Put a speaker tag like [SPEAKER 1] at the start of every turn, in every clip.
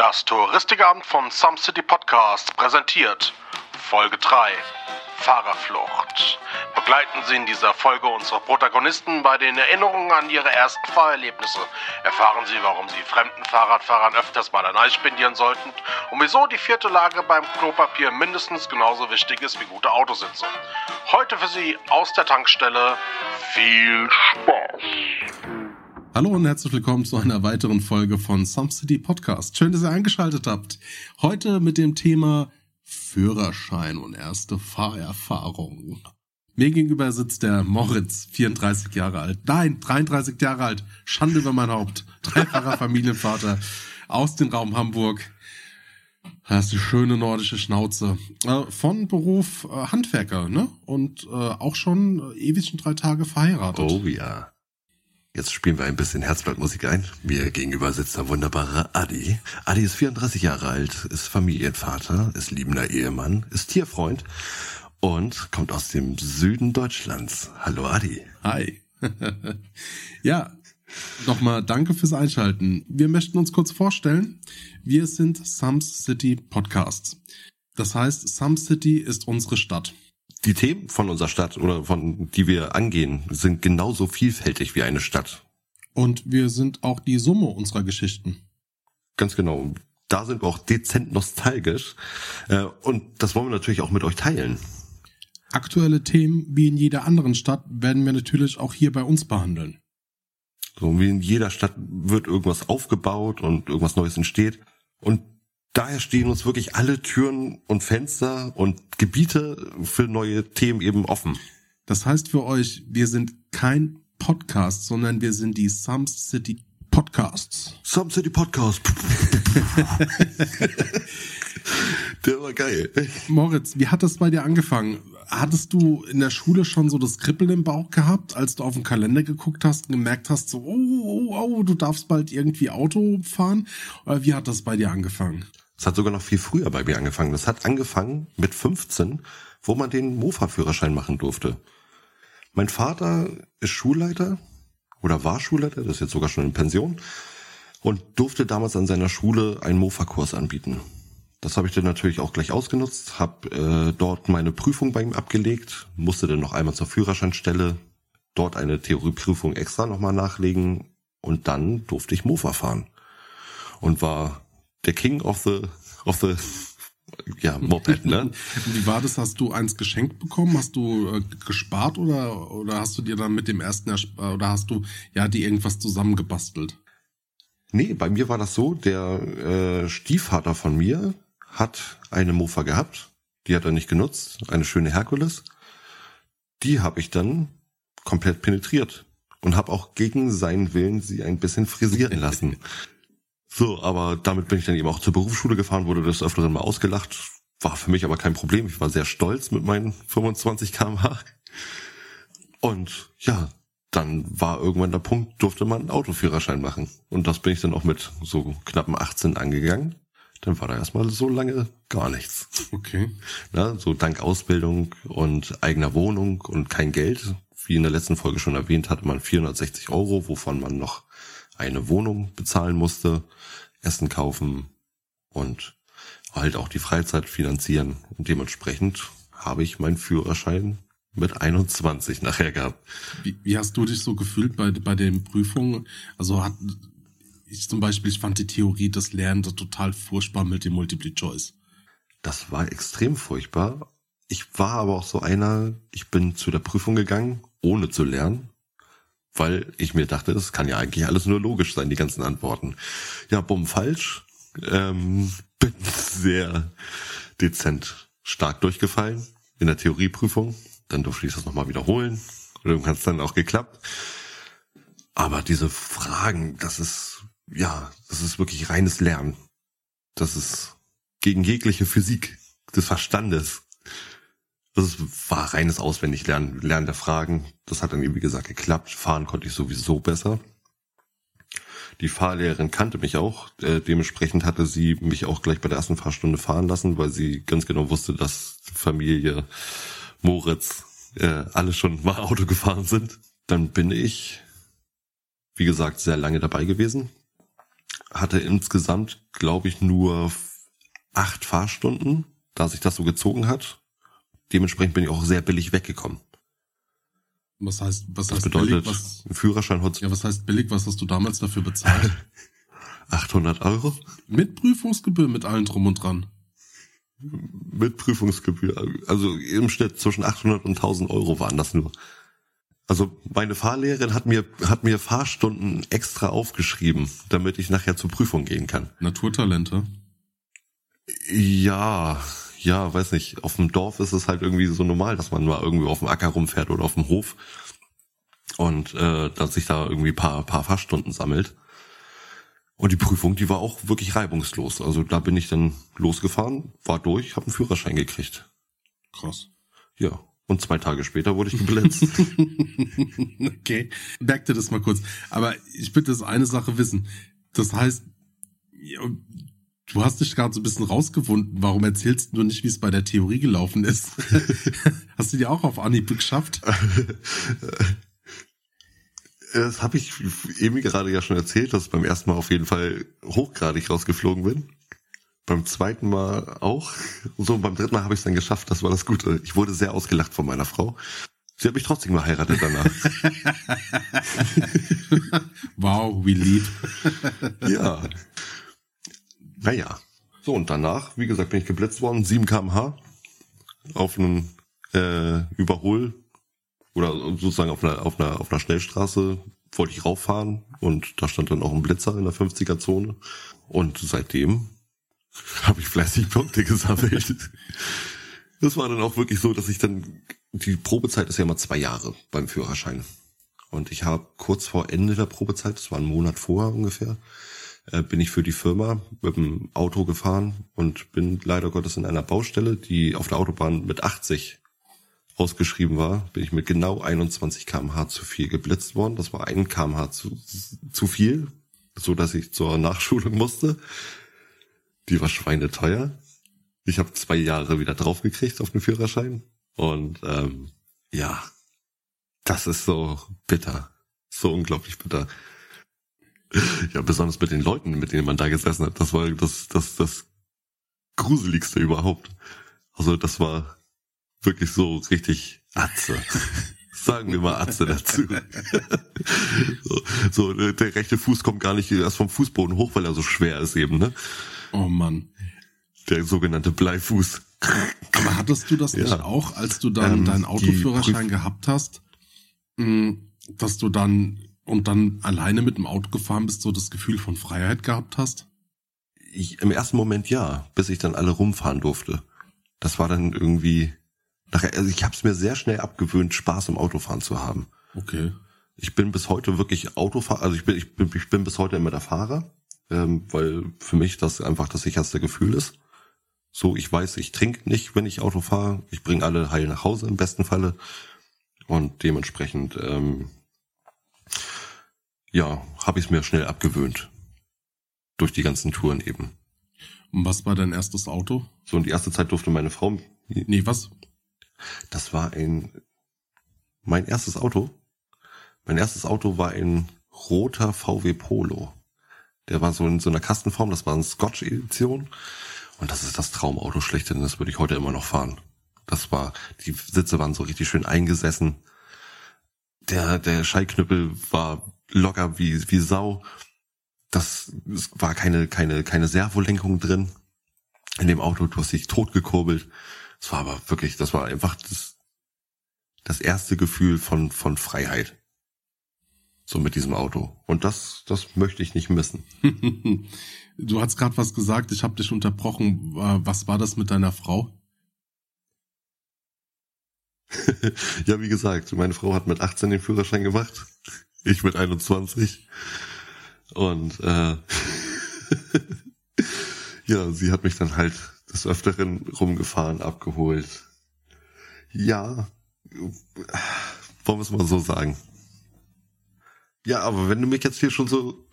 [SPEAKER 1] Das Touristikamt von Some City Podcast präsentiert Folge 3 Fahrerflucht. Begleiten Sie in dieser Folge unsere Protagonisten bei den Erinnerungen an ihre ersten Fahrerlebnisse. Erfahren Sie, warum Sie fremden Fahrradfahrern öfters mal ein Eis spendieren sollten und wieso die vierte Lage beim Klopapier mindestens genauso wichtig ist wie gute Autositze. Heute für Sie aus der Tankstelle viel Spaß!
[SPEAKER 2] Hallo und herzlich willkommen zu einer weiteren Folge von Some City Podcast. Schön, dass ihr eingeschaltet habt. Heute mit dem Thema Führerschein und erste Fahrerfahrung. Mir gegenüber sitzt der Moritz, 34 Jahre alt. Nein, 33 Jahre alt. Schande über mein Haupt. Dreifacher Familienvater aus dem Raum Hamburg. Das ist die schöne nordische Schnauze. Äh, von Beruf äh, Handwerker, ne? Und äh, auch schon ewig schon drei Tage verheiratet.
[SPEAKER 3] Oh ja. Jetzt spielen wir ein bisschen Herzblattmusik ein. Mir gegenüber sitzt der wunderbare Adi. Adi ist 34 Jahre alt, ist Familienvater, ist liebender Ehemann, ist Tierfreund und kommt aus dem Süden Deutschlands. Hallo Adi.
[SPEAKER 2] Hi. ja, nochmal danke fürs Einschalten. Wir möchten uns kurz vorstellen. Wir sind Sums City Podcasts. Das heißt, Some City ist unsere Stadt
[SPEAKER 3] die Themen von unserer Stadt oder von die wir angehen, sind genauso vielfältig wie eine Stadt.
[SPEAKER 2] Und wir sind auch die Summe unserer Geschichten.
[SPEAKER 3] Ganz genau. Da sind wir auch dezent nostalgisch. Äh, und das wollen wir natürlich auch mit euch teilen.
[SPEAKER 2] Aktuelle Themen wie in jeder anderen Stadt werden wir natürlich auch hier bei uns behandeln.
[SPEAKER 3] So wie in jeder Stadt wird irgendwas aufgebaut und irgendwas Neues entsteht. Und daher stehen uns wirklich alle Türen und Fenster und Gebiete für neue Themen eben offen.
[SPEAKER 2] Das heißt für euch, wir sind kein Podcast, sondern wir sind die Some City Podcasts.
[SPEAKER 3] Some City Podcast. Der war geil.
[SPEAKER 2] Moritz, wie hat das bei dir angefangen? Hattest du in der Schule schon so das Kribbeln im Bauch gehabt, als du auf den Kalender geguckt hast und gemerkt hast, so, oh, oh, oh, du darfst bald irgendwie Auto fahren? Oder wie hat das bei dir angefangen?
[SPEAKER 3] Es hat sogar noch viel früher bei mir angefangen. Das hat angefangen mit 15, wo man den Mofa-Führerschein machen durfte. Mein Vater ist Schulleiter oder war Schulleiter, das ist jetzt sogar schon in Pension und durfte damals an seiner Schule einen Mofa-Kurs anbieten. Das habe ich dann natürlich auch gleich ausgenutzt, habe äh, dort meine Prüfung bei ihm abgelegt, musste dann noch einmal zur Führerscheinstelle, dort eine Theorieprüfung extra nochmal nachlegen und dann durfte ich Mofa fahren und war der King of the, of the ja, Moped, ne?
[SPEAKER 2] Wie war das? Hast du eins geschenkt bekommen? Hast du äh, gespart oder, oder hast du dir dann mit dem ersten, oder hast du, ja, die irgendwas zusammengebastelt?
[SPEAKER 3] Nee, bei mir war das so, der äh, Stiefvater von mir hat eine Mofa gehabt, die hat er nicht genutzt, eine schöne Herkules. Die habe ich dann komplett penetriert und habe auch gegen seinen Willen sie ein bisschen frisieren lassen. So, aber damit bin ich dann eben auch zur Berufsschule gefahren, wurde das öfteren mal ausgelacht. War für mich aber kein Problem. Ich war sehr stolz mit meinen 25 kmh. Und ja, dann war irgendwann der Punkt, durfte man einen Autoführerschein machen. Und das bin ich dann auch mit so knappen 18 angegangen. Dann war da erstmal so lange gar nichts.
[SPEAKER 2] Okay.
[SPEAKER 3] Na, so dank Ausbildung und eigener Wohnung und kein Geld. Wie in der letzten Folge schon erwähnt, hatte man 460 Euro, wovon man noch eine Wohnung bezahlen musste, Essen kaufen und halt auch die Freizeit finanzieren. Und dementsprechend habe ich meinen Führerschein mit 21 nachher gehabt.
[SPEAKER 2] Wie, wie hast du dich so gefühlt bei, bei den Prüfungen? Also hat ich zum Beispiel, ich fand die Theorie des Lernens total furchtbar mit dem Multiple Choice.
[SPEAKER 3] Das war extrem furchtbar. Ich war aber auch so einer, ich bin zu der Prüfung gegangen, ohne zu lernen weil ich mir dachte, das kann ja eigentlich alles nur logisch sein, die ganzen Antworten. Ja, bumm, falsch. Ähm, bin sehr dezent stark durchgefallen in der Theorieprüfung. Dann durfte ich das nochmal wiederholen. Und dann hat es dann auch geklappt. Aber diese Fragen, das ist, ja, das ist wirklich reines Lernen. Das ist gegen jegliche Physik des Verstandes. Das war reines Auswendiglernen, Lernen der Fragen. Das hat dann, wie gesagt, geklappt. Fahren konnte ich sowieso besser. Die Fahrlehrerin kannte mich auch. Äh, dementsprechend hatte sie mich auch gleich bei der ersten Fahrstunde fahren lassen, weil sie ganz genau wusste, dass Familie Moritz äh, alle schon mal Auto gefahren sind. Dann bin ich, wie gesagt, sehr lange dabei gewesen. Hatte insgesamt, glaube ich, nur acht Fahrstunden, da sich das so gezogen hat. Dementsprechend bin ich auch sehr billig weggekommen.
[SPEAKER 2] Was heißt, was
[SPEAKER 3] Das
[SPEAKER 2] heißt
[SPEAKER 3] bedeutet,
[SPEAKER 2] billig? Was,
[SPEAKER 3] ein Führerschein
[SPEAKER 2] ja, was heißt billig? Was hast du damals dafür bezahlt?
[SPEAKER 3] 800 Euro
[SPEAKER 2] mit Prüfungsgebühr, mit allen drum und dran.
[SPEAKER 3] mit Prüfungsgebühr. Also im Schnitt zwischen 800 und 1000 Euro waren das nur. Also meine Fahrlehrerin hat mir, hat mir Fahrstunden extra aufgeschrieben, damit ich nachher zur Prüfung gehen kann.
[SPEAKER 2] Naturtalente.
[SPEAKER 3] Ja, ja, weiß nicht. Auf dem Dorf ist es halt irgendwie so normal, dass man mal irgendwie auf dem Acker rumfährt oder auf dem Hof und äh, dass sich da irgendwie paar, paar Fahrstunden sammelt. Und die Prüfung, die war auch wirklich reibungslos. Also da bin ich dann losgefahren, war durch, habe einen Führerschein gekriegt.
[SPEAKER 2] Krass.
[SPEAKER 3] Ja. Und zwei Tage später wurde ich geblitzt.
[SPEAKER 2] okay. Merk dir das mal kurz. Aber ich bitte das eine Sache wissen. Das heißt, du hast dich gerade so ein bisschen rausgewunden. Warum erzählst du nicht, wie es bei der Theorie gelaufen ist? hast du die auch auf Anhieb geschafft?
[SPEAKER 3] Das habe ich eben gerade ja schon erzählt, dass ich beim ersten Mal auf jeden Fall hochgradig rausgeflogen bin. Beim zweiten Mal auch. Und so, beim dritten Mal habe ich es dann geschafft. Das war das Gute. Ich wurde sehr ausgelacht von meiner Frau. Sie hat mich trotzdem geheiratet danach.
[SPEAKER 2] wow, wie lieb.
[SPEAKER 3] ja. Naja. So, und danach, wie gesagt, bin ich geblitzt worden. 7 kmh auf einem äh, Überhol oder sozusagen auf einer, auf einer, auf einer Schnellstraße wollte ich rauffahren und da stand dann auch ein Blitzer in der 50er Zone. Und seitdem habe ich fleißig Punkte gesammelt. Das war dann auch wirklich so, dass ich dann, die Probezeit ist ja immer zwei Jahre beim Führerschein. Und ich habe kurz vor Ende der Probezeit, das war ein Monat vorher ungefähr, äh, bin ich für die Firma mit dem Auto gefahren und bin leider Gottes in einer Baustelle, die auf der Autobahn mit 80 ausgeschrieben war, bin ich mit genau 21 kmh zu viel geblitzt worden. Das war ein kmh zu, zu viel, so dass ich zur Nachschulung musste. Die war schweineteuer. Ich habe zwei Jahre wieder draufgekriegt auf den Führerschein. Und ähm, ja, das ist so bitter. So unglaublich bitter. Ja, besonders mit den Leuten, mit denen man da gesessen hat. Das war das, das, das Gruseligste überhaupt. Also das war wirklich so richtig Atze. Sagen wir mal Atze dazu. so, so, der rechte Fuß kommt gar nicht erst vom Fußboden hoch, weil er so schwer ist eben, ne?
[SPEAKER 2] Oh Mann.
[SPEAKER 3] Der sogenannte Bleifuß.
[SPEAKER 2] Aber hattest du das
[SPEAKER 3] Ja.
[SPEAKER 2] nicht auch, als du dann
[SPEAKER 3] Ähm,
[SPEAKER 2] deinen Autoführerschein gehabt hast, mh, dass du dann und dann alleine mit dem Auto gefahren bist, so das Gefühl von Freiheit gehabt hast?
[SPEAKER 3] Ich, Im ersten Moment ja, bis ich dann alle rumfahren durfte. Das war dann irgendwie. Nachher, also ich habe es mir sehr schnell abgewöhnt, Spaß im Autofahren zu haben.
[SPEAKER 2] Okay.
[SPEAKER 3] Ich bin bis heute wirklich Autofahrer, also ich bin, ich bin, ich bin bis heute immer der Fahrer, ähm, weil für mich das einfach das sicherste Gefühl ist. So, ich weiß, ich trinke nicht, wenn ich Auto fahre. Ich bringe alle heil nach Hause im besten Falle. Und dementsprechend, ähm, ja, habe ich es mir schnell abgewöhnt. Durch die ganzen Touren eben.
[SPEAKER 2] Und was war dein erstes Auto?
[SPEAKER 3] So, und die erste Zeit durfte meine Frau,
[SPEAKER 2] Nee, was?
[SPEAKER 3] das war ein, mein erstes Auto. Mein erstes Auto war ein roter VW Polo. Der war so in so einer Kastenform, das war eine Scotch-Edition. Und das ist das Traumauto schlechthin, das würde ich heute immer noch fahren. Das war, die Sitze waren so richtig schön eingesessen. Der, der Schallknüppel war locker wie, wie Sau. Das, es war keine, keine, keine Servolenkung drin. In dem Auto, du hast dich totgekurbelt. Es war aber wirklich, das war einfach das, das erste Gefühl von, von Freiheit. So mit diesem Auto. Und das, das möchte ich nicht missen.
[SPEAKER 2] du hast gerade was gesagt, ich habe dich unterbrochen. Was war das mit deiner Frau?
[SPEAKER 3] ja, wie gesagt, meine Frau hat mit 18 den Führerschein gemacht. Ich mit 21. Und äh, ja, sie hat mich dann halt des Öfteren rumgefahren, abgeholt. Ja, wollen wir es mal so sagen. Ja, aber wenn du mich jetzt hier schon so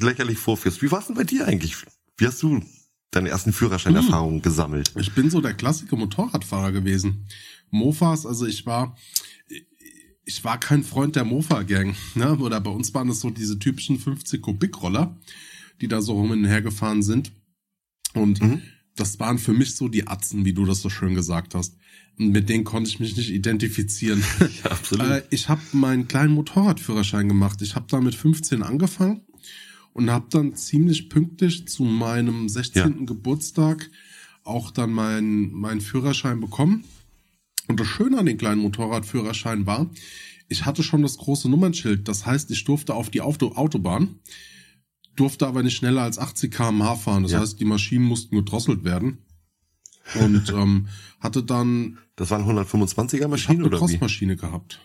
[SPEAKER 3] lächerlich vorführst, wie war es denn bei dir eigentlich? Wie hast du deine ersten Führerscheinerfahrungen gesammelt?
[SPEAKER 2] Ich bin so der klassische Motorradfahrer gewesen. Mofas, also ich war, ich war kein Freund der Mofa-Gang. Ne? Oder bei uns waren es so diese typischen 50 Kubik-Roller. die da so rum und her gefahren sind. Und
[SPEAKER 3] Mhm.
[SPEAKER 2] das waren für mich so die Atzen, wie du das so schön gesagt hast. Mit denen konnte ich mich nicht identifizieren.
[SPEAKER 3] Ja, absolut.
[SPEAKER 2] Äh, ich habe meinen kleinen Motorradführerschein gemacht. Ich habe da mit 15 angefangen und habe dann ziemlich pünktlich zu meinem 16. Geburtstag auch dann meinen meinen Führerschein bekommen. Und das Schöne an den kleinen Motorradführerschein war, ich hatte schon das große Nummernschild. Das heißt, ich durfte auf die Auto Autobahn, durfte aber nicht schneller als 80 km/h fahren. Das
[SPEAKER 3] Ja.
[SPEAKER 2] heißt, die Maschinen mussten gedrosselt werden. Und ähm, hatte dann
[SPEAKER 3] Das waren 125er
[SPEAKER 2] ich habe
[SPEAKER 3] Maschinen
[SPEAKER 2] eine
[SPEAKER 3] oder wie?
[SPEAKER 2] Crossmaschine gehabt.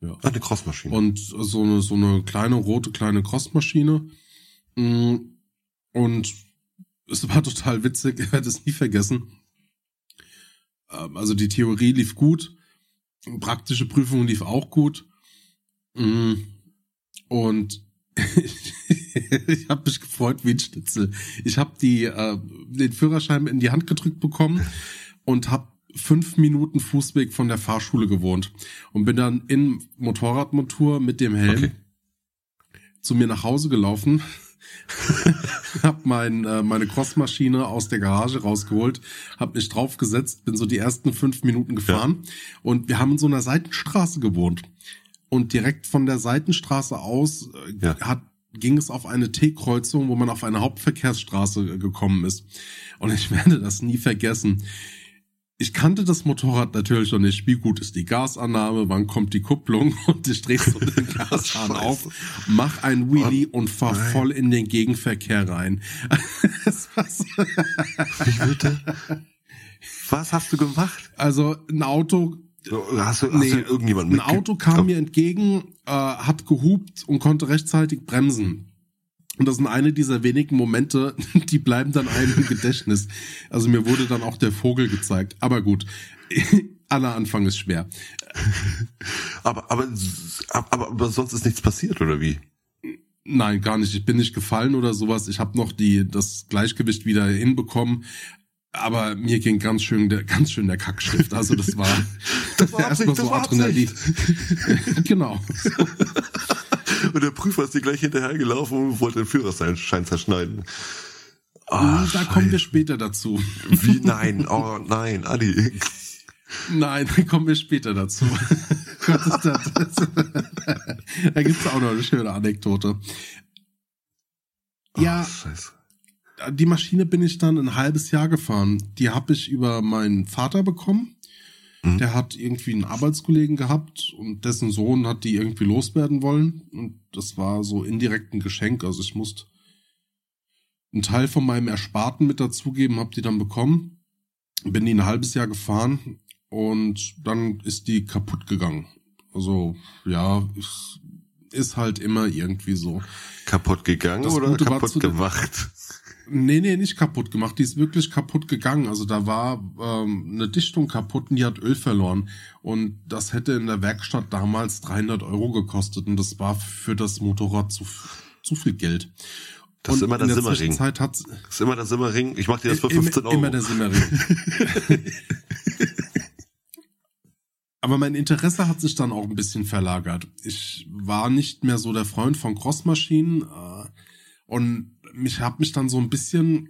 [SPEAKER 2] Ja.
[SPEAKER 3] Ah, eine Crossmaschine.
[SPEAKER 2] Und so eine, so eine kleine rote kleine Crossmaschine. Mm, Und es war total witzig, ich werde es nie vergessen. Ähm, Also die Theorie lief gut, praktische Prüfung lief auch gut. Mm, Und ich habe mich gefreut wie ein Schnitzel. Ich habe die äh, den Führerschein in die Hand gedrückt bekommen und habe fünf Minuten Fußweg von der Fahrschule gewohnt und bin dann in Motorradmontur mit dem Helm
[SPEAKER 3] Okay.
[SPEAKER 2] zu mir nach Hause gelaufen, hab mein, äh, meine Crossmaschine aus der Garage rausgeholt, hab mich draufgesetzt, bin so die ersten fünf Minuten gefahren und wir haben in so einer Seitenstraße gewohnt und direkt von der Seitenstraße aus äh,
[SPEAKER 3] Ja.
[SPEAKER 2] hat ging es auf eine T-Kreuzung, wo man auf eine Hauptverkehrsstraße äh, gekommen ist. Und ich werde das nie vergessen. Ich kannte das Motorrad natürlich noch nicht. Wie gut ist die Gasannahme? Wann kommt die Kupplung? Und ich drehe so den Gashahn auf, mach ein Wheelie und fahr
[SPEAKER 3] nein.
[SPEAKER 2] voll in den Gegenverkehr rein.
[SPEAKER 3] Wie bitte? Was hast du gemacht?
[SPEAKER 2] also ein Auto,
[SPEAKER 3] Hast du, hast
[SPEAKER 2] Nee,
[SPEAKER 3] du irgendjemand
[SPEAKER 2] ein Auto kam mir entgegen, äh, hat gehupt und konnte rechtzeitig bremsen. Und das sind eine dieser wenigen Momente, die bleiben dann einem im Gedächtnis. Also mir wurde dann auch der Vogel gezeigt. Aber gut, aller Anfang ist schwer.
[SPEAKER 3] Aber, aber, aber, aber sonst ist nichts passiert, oder wie?
[SPEAKER 2] Nein, gar nicht. Ich bin nicht gefallen oder sowas. Ich habe noch die das Gleichgewicht wieder hinbekommen. Aber mir ging ganz schön der ganz schön der Kackschrift. Also das war,
[SPEAKER 3] Das war
[SPEAKER 2] erstmal
[SPEAKER 3] war
[SPEAKER 2] Adrenalin. genau.
[SPEAKER 3] Und der Prüfer ist dir gleich hinterhergelaufen und wollte den Führerschein zerschneiden. Ah,
[SPEAKER 2] da kommen wir
[SPEAKER 3] Scheiße.
[SPEAKER 2] später dazu.
[SPEAKER 3] Wie? Nein, oh nein, Adi.
[SPEAKER 2] Nein, da kommen wir später dazu. Da gibt's auch noch eine schöne Anekdote. Ja,
[SPEAKER 3] Oh, scheiße.
[SPEAKER 2] Die Maschine bin ich dann ein halbes Jahr gefahren. Die habe ich über meinen Vater bekommen.
[SPEAKER 3] Mhm.
[SPEAKER 2] Der hat irgendwie einen Arbeitskollegen gehabt und dessen Sohn hat die irgendwie loswerden wollen. Und das war so indirekt ein Geschenk. Also ich musste einen Teil von meinem Ersparten mit dazugeben, habe die dann bekommen. Bin die ein halbes Jahr gefahren und dann ist die kaputt gegangen. Also ja, ist, ist halt immer irgendwie so.
[SPEAKER 3] Kaputt gegangen
[SPEAKER 2] Das
[SPEAKER 3] oder
[SPEAKER 2] Gute
[SPEAKER 3] kaputt gemacht?
[SPEAKER 2] Nee, nee, nicht kaputt gemacht. Die ist wirklich kaputt gegangen. Also da war ähm, eine Dichtung kaputt und die hat Öl verloren. Und das hätte in der Werkstatt damals 300 Euro gekostet. Und das war für das Motorrad zu, zu viel Geld.
[SPEAKER 3] Das ist immer der
[SPEAKER 2] der
[SPEAKER 3] Simmering. Das ist immer der Simmering. Ich mach dir das für
[SPEAKER 2] Immer-
[SPEAKER 3] 15 Euro.
[SPEAKER 2] Immer der Simmering. Aber mein Interesse hat sich dann auch ein bisschen verlagert. Ich war nicht mehr so der Freund von Crossmaschinen äh, und mich habe mich dann so ein bisschen,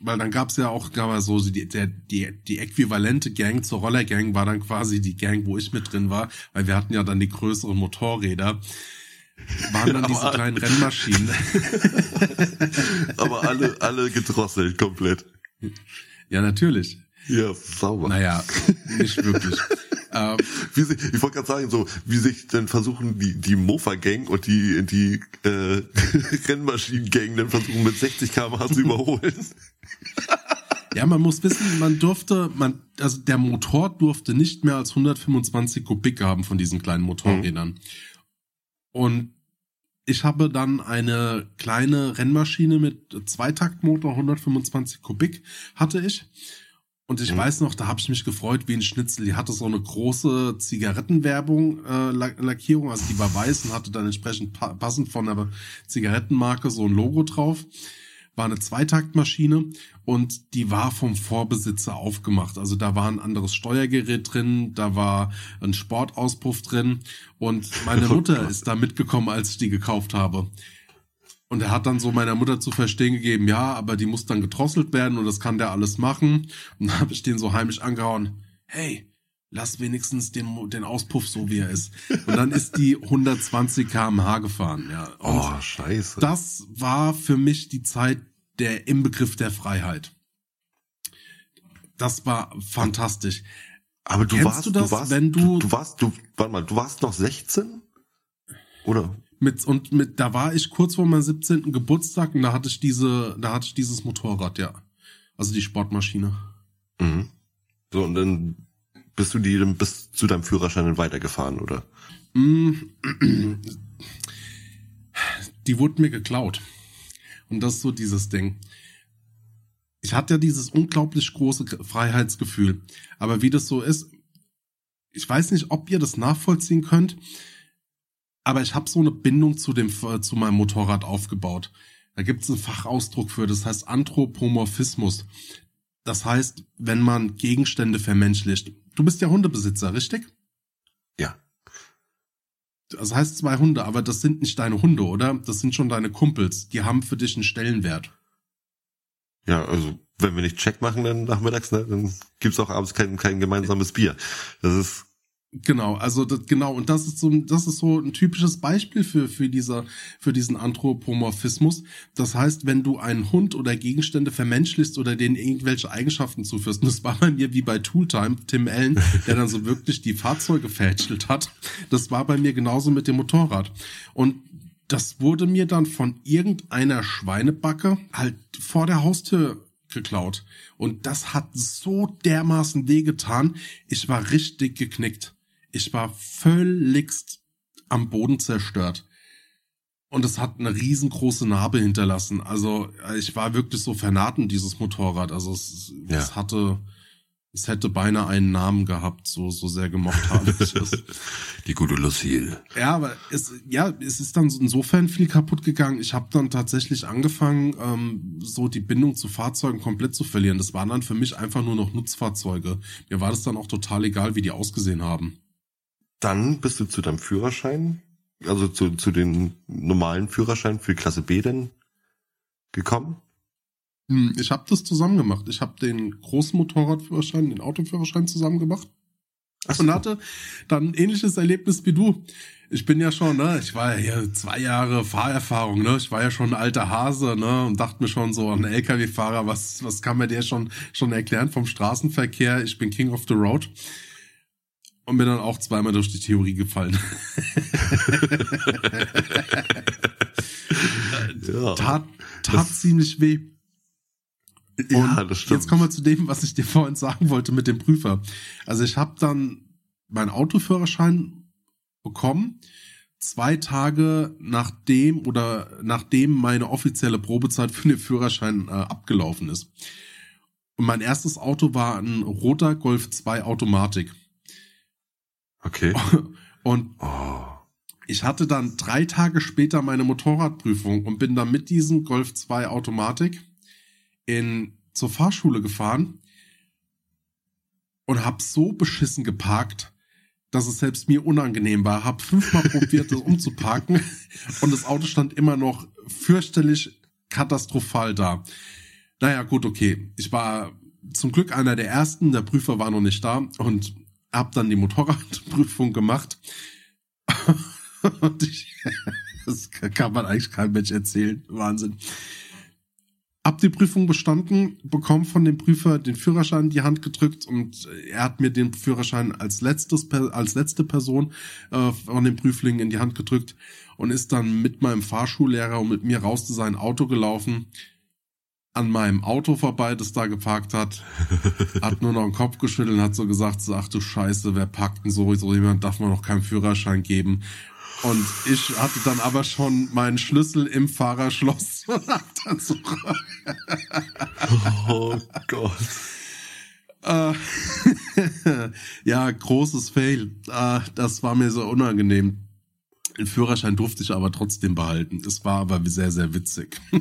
[SPEAKER 2] weil dann gab's ja auch gab es so die, der, die, die äquivalente Gang zur Rollergang war dann quasi die Gang, wo ich mit drin war, weil wir hatten ja dann die größeren Motorräder. Waren dann diese kleinen Rennmaschinen.
[SPEAKER 3] Aber alle, alle gedrosselt komplett.
[SPEAKER 2] Ja, natürlich.
[SPEAKER 3] Ja, sauber.
[SPEAKER 2] Naja, nicht wirklich. Ähm,
[SPEAKER 3] Wie sie, ich wollte gerade sagen, so, wie sich dann versuchen, die, die Mofa-Gang und die, die äh, Rennmaschinen-Gang dann versuchen, mit 60 km/h zu überholen.
[SPEAKER 2] Ja, man muss wissen, man durfte, man, also der Motor durfte nicht mehr als 125 Kubik haben von diesen kleinen Motorrädern. Und ich habe dann eine kleine Rennmaschine mit Zweitaktmotor, 125 Kubik hatte ich. Und ich
[SPEAKER 3] Mhm.
[SPEAKER 2] weiß noch, da habe ich mich gefreut wie ein Schnitzel. Die hatte so eine große Zigarettenwerbung, äh, Lack- Lackierung, also die war weiß und hatte dann entsprechend pa passend von der Zigarettenmarke so ein Logo drauf. War eine Zweitaktmaschine und die war vom Vorbesitzer aufgemacht. Also da war ein anderes Steuergerät drin, da war ein Sportauspuff drin und meine
[SPEAKER 3] Oh
[SPEAKER 2] Mutter ist da mitgekommen, als ich die gekauft habe. Und er hat dann so meiner Mutter zu verstehen gegeben, ja, aber die muss dann gedrosselt werden und das kann der alles machen. Und dann habe ich den so heimlich angehauen, hey, lass wenigstens den, den Auspuff so, wie er ist. Und dann ist die 120 kmh gefahren, ja. Und
[SPEAKER 3] Oh, scheiße.
[SPEAKER 2] das war für mich die Zeit der Inbegriff der Freiheit. Das war fantastisch.
[SPEAKER 3] Aber du
[SPEAKER 2] Kennst
[SPEAKER 3] warst,
[SPEAKER 2] du das,
[SPEAKER 3] warst,
[SPEAKER 2] wenn du-
[SPEAKER 3] du warst, du, warte mal, du warst noch 16? Oder?
[SPEAKER 2] Mit, und mit, da war ich kurz vor meinem 17. Geburtstag und da hatte ich diese, da hatte ich dieses Motorrad, ja. Also die Sportmaschine.
[SPEAKER 3] Mhm. So, und dann bist du die bis zu deinem Führerschein dann weitergefahren, oder?
[SPEAKER 2] Mm, Die wurde mir geklaut. Und das ist so dieses Ding. Ich hatte ja dieses unglaublich große Freiheitsgefühl. Aber wie das so ist, ich weiß nicht, ob ihr das nachvollziehen könnt, aber ich habe so eine Bindung zu dem zu meinem Motorrad aufgebaut. Da gibt es einen Fachausdruck für, das heißt Anthropomorphismus. Das heißt, wenn man Gegenstände vermenschlicht. Du bist ja Hundebesitzer, richtig?
[SPEAKER 3] Ja.
[SPEAKER 2] Das heißt zwei Hunde, aber das sind nicht deine Hunde, oder? Das sind schon deine Kumpels. Die haben für dich einen Stellenwert.
[SPEAKER 3] Ja, also, wenn wir nicht Check machen dann nachmittags, ne, dann gibt's auch abends kein, kein gemeinsames Bier. Das ist,
[SPEAKER 2] Genau, also das, genau, und das ist so, das ist so ein typisches Beispiel für, für dieser, für diesen Anthropomorphismus. Das heißt, wenn du einen Hund oder Gegenstände vermenschlichst oder denen irgendwelche Eigenschaften zuführst, und das war bei mir wie bei Tooltime, Tim Allen, der dann so wirklich die Fahrzeuge verhätschelt hat. Das war bei mir genauso mit dem Motorrad. Und das wurde mir dann von irgendeiner Schweinebacke halt vor der Haustür geklaut. Und das hat so dermaßen wehgetan. Ich war richtig geknickt. Ich war völligst am Boden zerstört. Und es hat eine riesengroße Narbe hinterlassen. Also ich war wirklich so vernarrt in dieses Motorrad. Also es,
[SPEAKER 3] Ja.
[SPEAKER 2] es hatte, es hätte beinahe einen Namen gehabt, so, so sehr gemocht habe ich es.
[SPEAKER 3] die gute Lucille.
[SPEAKER 2] Ja, aber es, ja, es ist dann so insofern viel kaputt gegangen. Ich habe dann tatsächlich angefangen, ähm, so die Bindung zu Fahrzeugen komplett zu verlieren. Das waren dann für mich einfach nur noch Nutzfahrzeuge. Mir war das dann auch total egal, wie die ausgesehen haben.
[SPEAKER 3] Dann bist du zu deinem Führerschein, also zu, zu den normalen Führerschein für Klasse B denn gekommen?
[SPEAKER 2] Hm, Ich habe das zusammen gemacht. Ich habe den großen Motorradführerschein, den Autoführerschein zusammen gemacht.
[SPEAKER 3] Ach
[SPEAKER 2] Und hatte dann ein ähnliches Erlebnis wie du. Ich bin ja schon, ne, ich war ja hier zwei Jahre Fahrerfahrung, ne, ich war ja schon ein alter Hase, ne, und dachte mir schon so, ein LKW-Fahrer, was, was kann mir der schon, schon erklären vom Straßenverkehr? Ich bin King of the Road. Und bin dann auch zweimal durch die Theorie gefallen.
[SPEAKER 3] ja.
[SPEAKER 2] tat, tat ziemlich weh.
[SPEAKER 3] Ja,
[SPEAKER 2] Und
[SPEAKER 3] das stimmt.
[SPEAKER 2] Jetzt kommen wir zu dem, was ich dir vorhin sagen wollte mit dem Prüfer. Also ich habe dann meinen Autoführerschein bekommen, zwei Tage nachdem oder nachdem meine offizielle Probezeit für den Führerschein äh, abgelaufen ist. Und mein erstes Auto war ein roter Golf 2 Automatik.
[SPEAKER 3] Okay.
[SPEAKER 2] Und
[SPEAKER 3] Oh.
[SPEAKER 2] ich hatte dann drei Tage später meine Motorradprüfung und bin dann mit diesem Golf 2 Automatik in, zur Fahrschule gefahren und hab so beschissen geparkt, dass es selbst mir unangenehm war. Hab fünfmal probiert, das umzuparken und das Auto stand immer noch fürchterlich katastrophal da. Naja, gut, okay. Ich war zum Glück einer der ersten, der Prüfer war noch nicht da und hab dann die Motorradprüfung gemacht. Und ich, das kann man eigentlich keinem Mensch erzählen. Wahnsinn. Hab die Prüfung bestanden, bekomme von dem Prüfer den Führerschein in die Hand gedrückt und er hat mir den Führerschein als letztes als letzte Person äh, von den Prüflingen in die Hand gedrückt und ist dann mit meinem Fahrschullehrer und mit mir raus zu sein Auto gelaufen, an meinem Auto vorbei, das da geparkt hat, hat nur noch den Kopf geschüttelt und hat so gesagt, so, ach du Scheiße, wer parkt denn so, so jemand darf man doch keinen Führerschein geben. Und ich hatte dann aber schon meinen Schlüssel im Fahrerschloss und hab dann so,
[SPEAKER 3] oh Gott.
[SPEAKER 2] ja, großes Fail. Äh, das war mir so unangenehm. Den Führerschein durfte ich aber trotzdem behalten. Es war aber sehr, sehr witzig.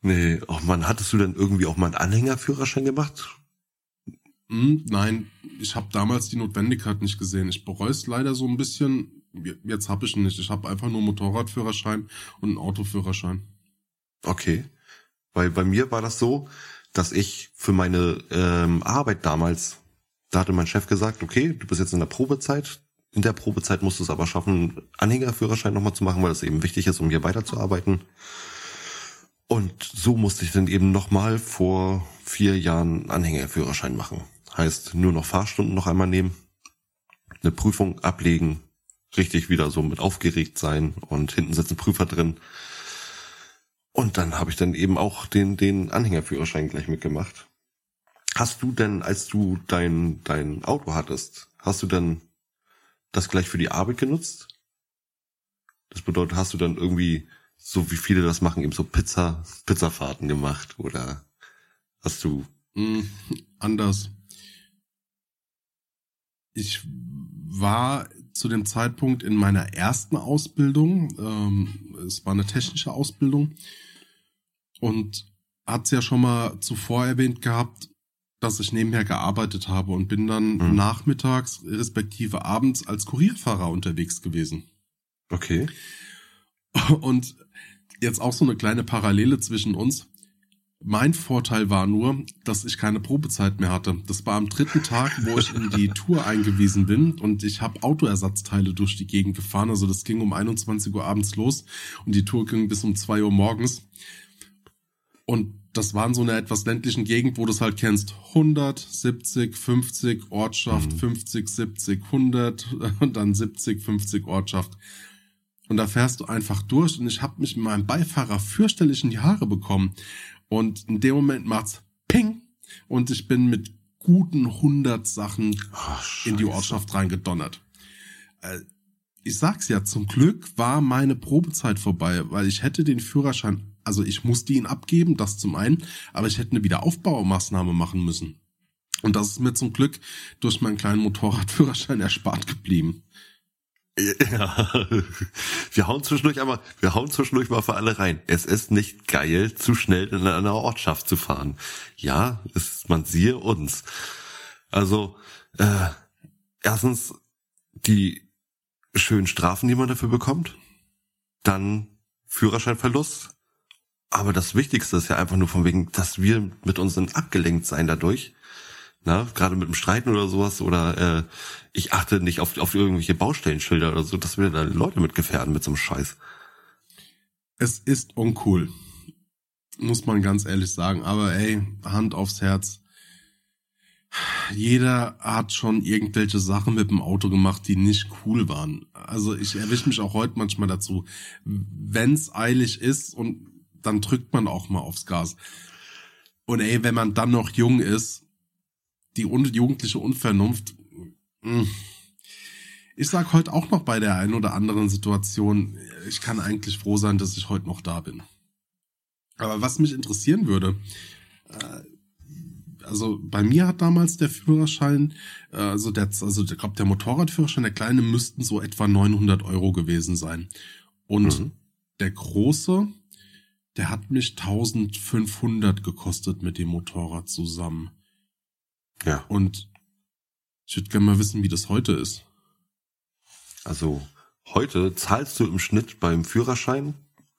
[SPEAKER 3] Nee, oh Mann, hattest du denn irgendwie auch mal einen Anhängerführerschein gemacht?
[SPEAKER 2] Hm, nein, ich habe damals die Notwendigkeit nicht gesehen. Ich bereue es leider so ein bisschen. Jetzt habe ich ihn nicht. Ich habe einfach nur Motorradführerschein und einen Autoführerschein.
[SPEAKER 3] Okay. Weil bei mir war das so, dass ich für meine ähm, Arbeit damals, da hatte mein Chef gesagt, okay, du bist jetzt in der Probezeit. In der Probezeit musst du es aber schaffen, Anhängerführerschein nochmal zu machen, weil das eben wichtig ist, um hier weiterzuarbeiten. Und so musste ich dann eben nochmal vor vier Jahren Anhängerführerschein machen. Heißt, nur noch Fahrstunden noch einmal nehmen, eine Prüfung ablegen, richtig wieder so mit aufgeregt sein und hinten sitzen Prüfer drin. Und dann habe ich dann eben auch den, den Anhängerführerschein gleich mitgemacht. Hast du denn, als du dein, dein Auto hattest, hast du dann das gleich für die Arbeit genutzt? Das bedeutet, hast du dann irgendwie, so wie viele das machen, eben so Pizza, Pizzafahrten gemacht oder hast du?
[SPEAKER 2] Mm, anders. Ich war zu dem Zeitpunkt in meiner ersten Ausbildung. Ähm, es war eine technische Ausbildung und hat's ja schon mal zuvor erwähnt gehabt, dass ich nebenher gearbeitet habe und bin dann mhm. nachmittags respektive abends als Kurierfahrer unterwegs gewesen.
[SPEAKER 3] Okay.
[SPEAKER 2] Und jetzt auch so eine kleine Parallele zwischen uns. Mein Vorteil war nur, dass ich keine Probezeit mehr hatte. Das war am dritten Tag, wo ich in die Tour eingewiesen bin und ich habe Autoersatzteile durch die Gegend gefahren. Also das ging um 21 Uhr abends los und die Tour ging bis um 2 Uhr morgens. Und das waren so eine etwas ländlichen Gegend, wo du es halt kennst. 100, 70, 50, Ortschaft, mhm. 50, 70, 100 und dann 70, 50 Ortschaft. Und da fährst du einfach durch und ich habe mich mit meinem Beifahrer fürchterlich in die Haare bekommen. Und in dem Moment macht's Ping und ich bin mit guten 100 Sachen oh, in die Ortschaft reingedonnert. Äh, ich sag's ja, zum Glück war meine Probezeit vorbei, weil ich hätte den Führerschein, also ich musste ihn abgeben, das zum einen, aber ich hätte eine Wiederaufbaumaßnahme machen müssen. Und das ist mir zum Glück durch meinen kleinen Motorradführerschein erspart geblieben.
[SPEAKER 3] Ja, wir hauen zwischendurch einmal, wir hauen zwischendurch mal für alle rein. Es ist nicht geil, zu schnell in einer Ortschaft zu fahren. Ja, ist, man siehe uns. Also, äh, erstens die schönen Strafen, die man dafür bekommt. Dann Führerscheinverlust. Aber das Wichtigste ist ja einfach nur von wegen, dass wir mit unseren abgelenkt sein dadurch na, gerade mit dem Streiten oder sowas, oder äh, ich achte nicht auf, auf irgendwelche Baustellenschilder oder so, dass wir da Leute mit gefährden mit so einem Scheiß.
[SPEAKER 2] Es ist uncool. Muss man ganz ehrlich sagen. Aber ey, Hand aufs Herz. Jeder hat schon irgendwelche Sachen mit dem Auto gemacht, die nicht cool waren. Also ich erwische mich auch heute manchmal dazu. Wenn's eilig ist und dann drückt man auch mal aufs Gas. Und ey, wenn man dann noch jung ist, die jugendliche Unvernunft. Hm. Ich sag heute auch noch bei der einen oder anderen Situation, ich kann eigentlich froh sein, dass ich heute noch da bin. Aber was mich interessieren würde, äh, also bei mir hat damals der Führerschein, äh, also der, also ich glaube der Motorradführerschein, der kleine müssten so etwa 900 Euro gewesen sein. Und mhm. der große, der hat mich 1500 gekostet mit dem Motorrad zusammen.
[SPEAKER 3] Ja.
[SPEAKER 2] Und ich würde gerne mal wissen, wie das heute ist.
[SPEAKER 3] Also heute zahlst du im Schnitt beim Führerschein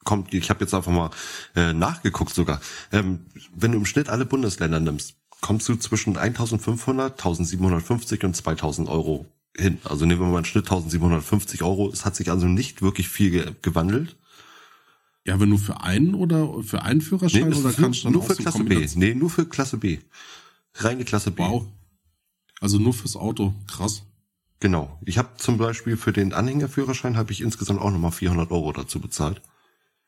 [SPEAKER 3] kommt, ich habe jetzt einfach mal äh, nachgeguckt sogar, ähm, wenn du im Schnitt alle Bundesländer nimmst, kommst du zwischen 1500, 1750 und 2000 Euro hin. Also nehmen wir mal einen Schnitt 1750 Euro. Es hat sich also nicht wirklich viel ge gewandelt.
[SPEAKER 2] Ja, aber nur für einen oder für einen Führerschein
[SPEAKER 3] nee,
[SPEAKER 2] oder
[SPEAKER 3] kannst du nur, nur für Klasse B? Nee, nur für Klasse B. Reine Klasse B. Wow.
[SPEAKER 2] Also nur fürs Auto. Krass.
[SPEAKER 3] Genau. Ich habe zum Beispiel für den Anhängerführerschein habe ich insgesamt auch nochmal 400 Euro dazu bezahlt.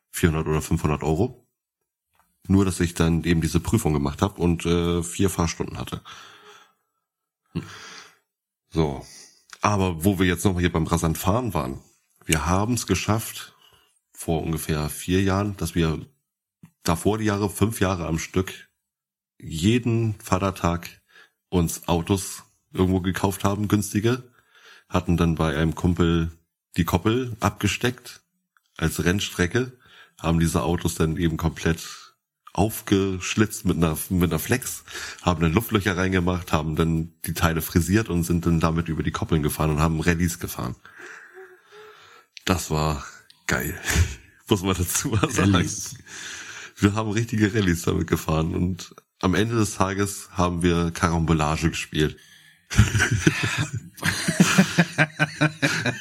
[SPEAKER 3] 400 oder 500 Euro. Nur, dass ich dann eben diese Prüfung gemacht habe und äh, vier Fahrstunden hatte. Hm. So. Aber wo wir jetzt noch hier beim rasant fahren waren, wir haben es geschafft, vor ungefähr vier Jahren, dass wir davor die Jahre, fünf Jahre am Stück jeden Vatertag uns Autos irgendwo gekauft haben, günstige, hatten dann bei einem Kumpel die Koppel abgesteckt als Rennstrecke, haben diese Autos dann eben komplett aufgeschlitzt mit einer, mit einer Flex, haben dann Luftlöcher reingemacht, haben dann die Teile frisiert und sind dann damit über die Koppeln gefahren und haben Rallyes gefahren. Das war geil. Muss man dazu mal sagen.
[SPEAKER 2] Rallyes.
[SPEAKER 3] Wir haben richtige Rallyes damit gefahren und am Ende des Tages haben wir Karambolage gespielt.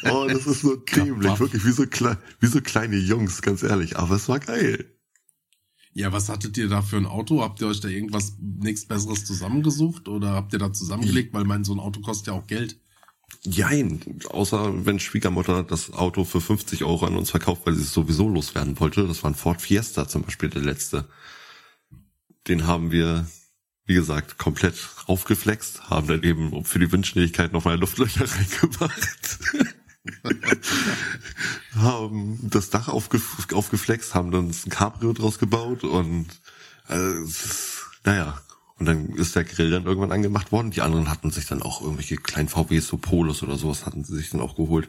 [SPEAKER 3] oh, das ist so dämlich, wirklich wie so, wie so kleine Jungs, ganz ehrlich. Aber es war geil.
[SPEAKER 2] Ja, was hattet ihr da für ein Auto? Habt ihr euch da irgendwas nichts Besseres zusammengesucht oder habt ihr da zusammengelegt? Weil mein so ein Auto kostet ja auch Geld.
[SPEAKER 3] Jein, außer wenn Schwiegermutter das Auto für 50 Euro an uns verkauft, weil sie es sowieso loswerden wollte. Das war ein Ford Fiesta zum Beispiel, der letzte. Den haben wir, wie gesagt, komplett aufgeflext, haben dann eben für die Windschnelligkeit noch mal Luftlöcher reingemacht. haben das Dach aufge aufgeflext, haben dann ein Cabrio draus gebaut und äh, naja, und dann ist der Grill dann irgendwann angemacht worden. Die anderen hatten sich dann auch irgendwelche kleinen VWs, so Polos oder sowas, hatten sie sich dann auch geholt.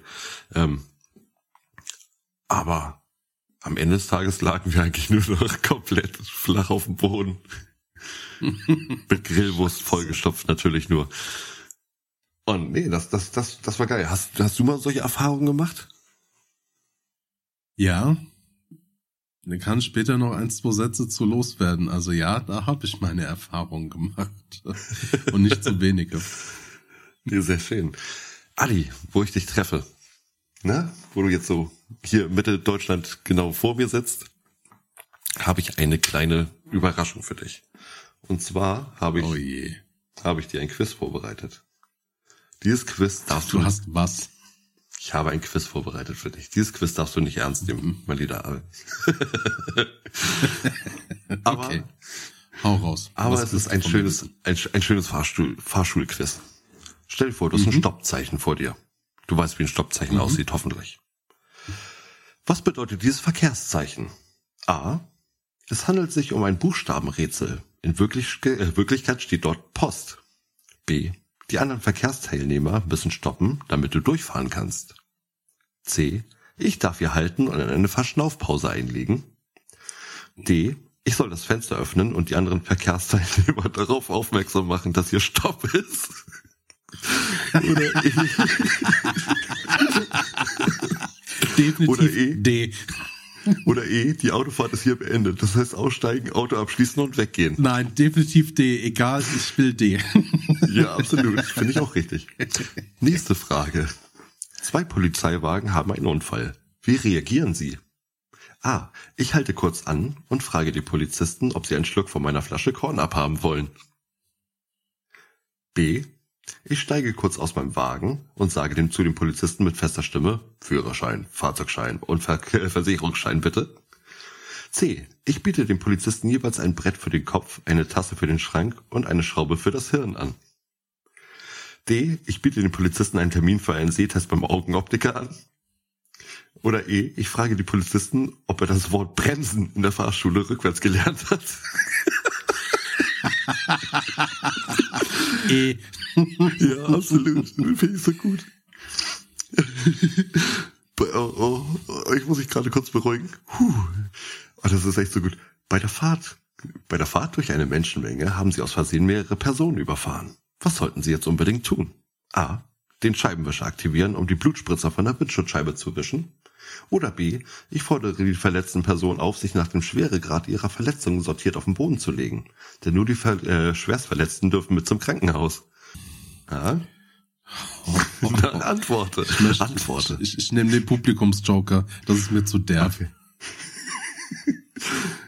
[SPEAKER 3] Ähm, aber am Ende des Tages lagen wir eigentlich nur noch komplett flach auf dem Boden. Mit Grillwurst vollgestopft natürlich nur. Und nee, das, das, das, das war geil. Hast, hast du mal solche Erfahrungen gemacht?
[SPEAKER 2] Ja. Dann kann später noch ein, zwei Sätze zu loswerden. Also ja, da habe ich meine Erfahrungen gemacht. Und nicht zu wenige.
[SPEAKER 3] Nee, sehr schön. Ali, wo ich dich treffe, ne? wo du jetzt so hier Mitte Deutschland genau vor mir sitzt, habe ich eine kleine Überraschung für dich. Und zwar habe ich,
[SPEAKER 2] Oh
[SPEAKER 3] habe ich dir ein Quiz vorbereitet. Dieses Quiz darfst
[SPEAKER 2] Du
[SPEAKER 3] du,
[SPEAKER 2] hast was.
[SPEAKER 3] Ich habe ein Quiz vorbereitet für dich. Dieses Quiz darfst du nicht ernst nehmen, mein lieber Ali. aber,
[SPEAKER 2] Okay. Hau raus.
[SPEAKER 3] aber
[SPEAKER 2] Was
[SPEAKER 3] es ist ein schönes, ein, ein schönes Fahrstuhl, Fahrschulquiz. Stell dir vor, du hast ein
[SPEAKER 2] Mhm.
[SPEAKER 3] Stoppzeichen vor dir. Du weißt, wie ein Stoppzeichen
[SPEAKER 2] Mhm.
[SPEAKER 3] aussieht, hoffentlich. Was bedeutet dieses Verkehrszeichen? A. Es handelt sich um ein Buchstabenrätsel. In äh, Wirklichkeit steht dort Post. B. Die anderen Verkehrsteilnehmer müssen stoppen, damit du durchfahren kannst. C. Ich darf hier halten und eine Verschnaufpause einlegen. D. Ich soll das Fenster öffnen und die anderen Verkehrsteilnehmer darauf aufmerksam machen, dass hier Stopp ist. Oder E.
[SPEAKER 2] Definitiv
[SPEAKER 3] Oder E.
[SPEAKER 2] D.
[SPEAKER 3] Oder E, die Autofahrt ist hier beendet. Das heißt aussteigen, Auto abschließen und weggehen.
[SPEAKER 2] Nein, definitiv D. Egal, ich will D.
[SPEAKER 3] Ja, absolut. Finde ich auch richtig. Nächste Frage. Zwei Polizeiwagen haben einen Unfall. Wie reagieren Sie? A. Ich halte kurz an und frage die Polizisten, ob sie einen Schluck von meiner Flasche Korn abhaben wollen. B. Ich steige kurz aus meinem Wagen und sage dem zu den Polizisten mit fester Stimme Führerschein, Fahrzeugschein und Ver Versicherungsschein bitte. C. Ich biete dem Polizisten jeweils ein Brett für den Kopf, eine Tasse für den Schrank und eine Schraube für das Hirn an. D. Ich biete den Polizisten einen Termin für einen Sehtest beim Augenoptiker an. Oder E. Ich frage die Polizisten, ob er das Wort Bremsen in der Fahrschule rückwärts gelernt hat.
[SPEAKER 2] E.
[SPEAKER 3] Ja, absolut. Finde ich so gut. Oh, oh, ich muss mich gerade kurz beruhigen. Puh. Oh, das ist echt so gut. Bei der Fahrt, bei der Fahrt durch eine Menschenmenge haben sie aus Versehen mehrere Personen überfahren. Was sollten sie jetzt unbedingt tun? A. Den Scheibenwischer aktivieren, um die Blutspritzer von der Windschutzscheibe zu wischen. Oder B. Ich fordere die verletzten Personen auf, sich nach dem Schweregrad ihrer Verletzungen sortiert auf den Boden zu legen. Denn nur die Ver äh, Schwerstverletzten dürfen mit zum Krankenhaus. Ja? Dann antworte.
[SPEAKER 2] Ich, möchte,
[SPEAKER 3] antworte.
[SPEAKER 2] ich, ich nehme den Publikumsjoker. Das ist mir zu derb.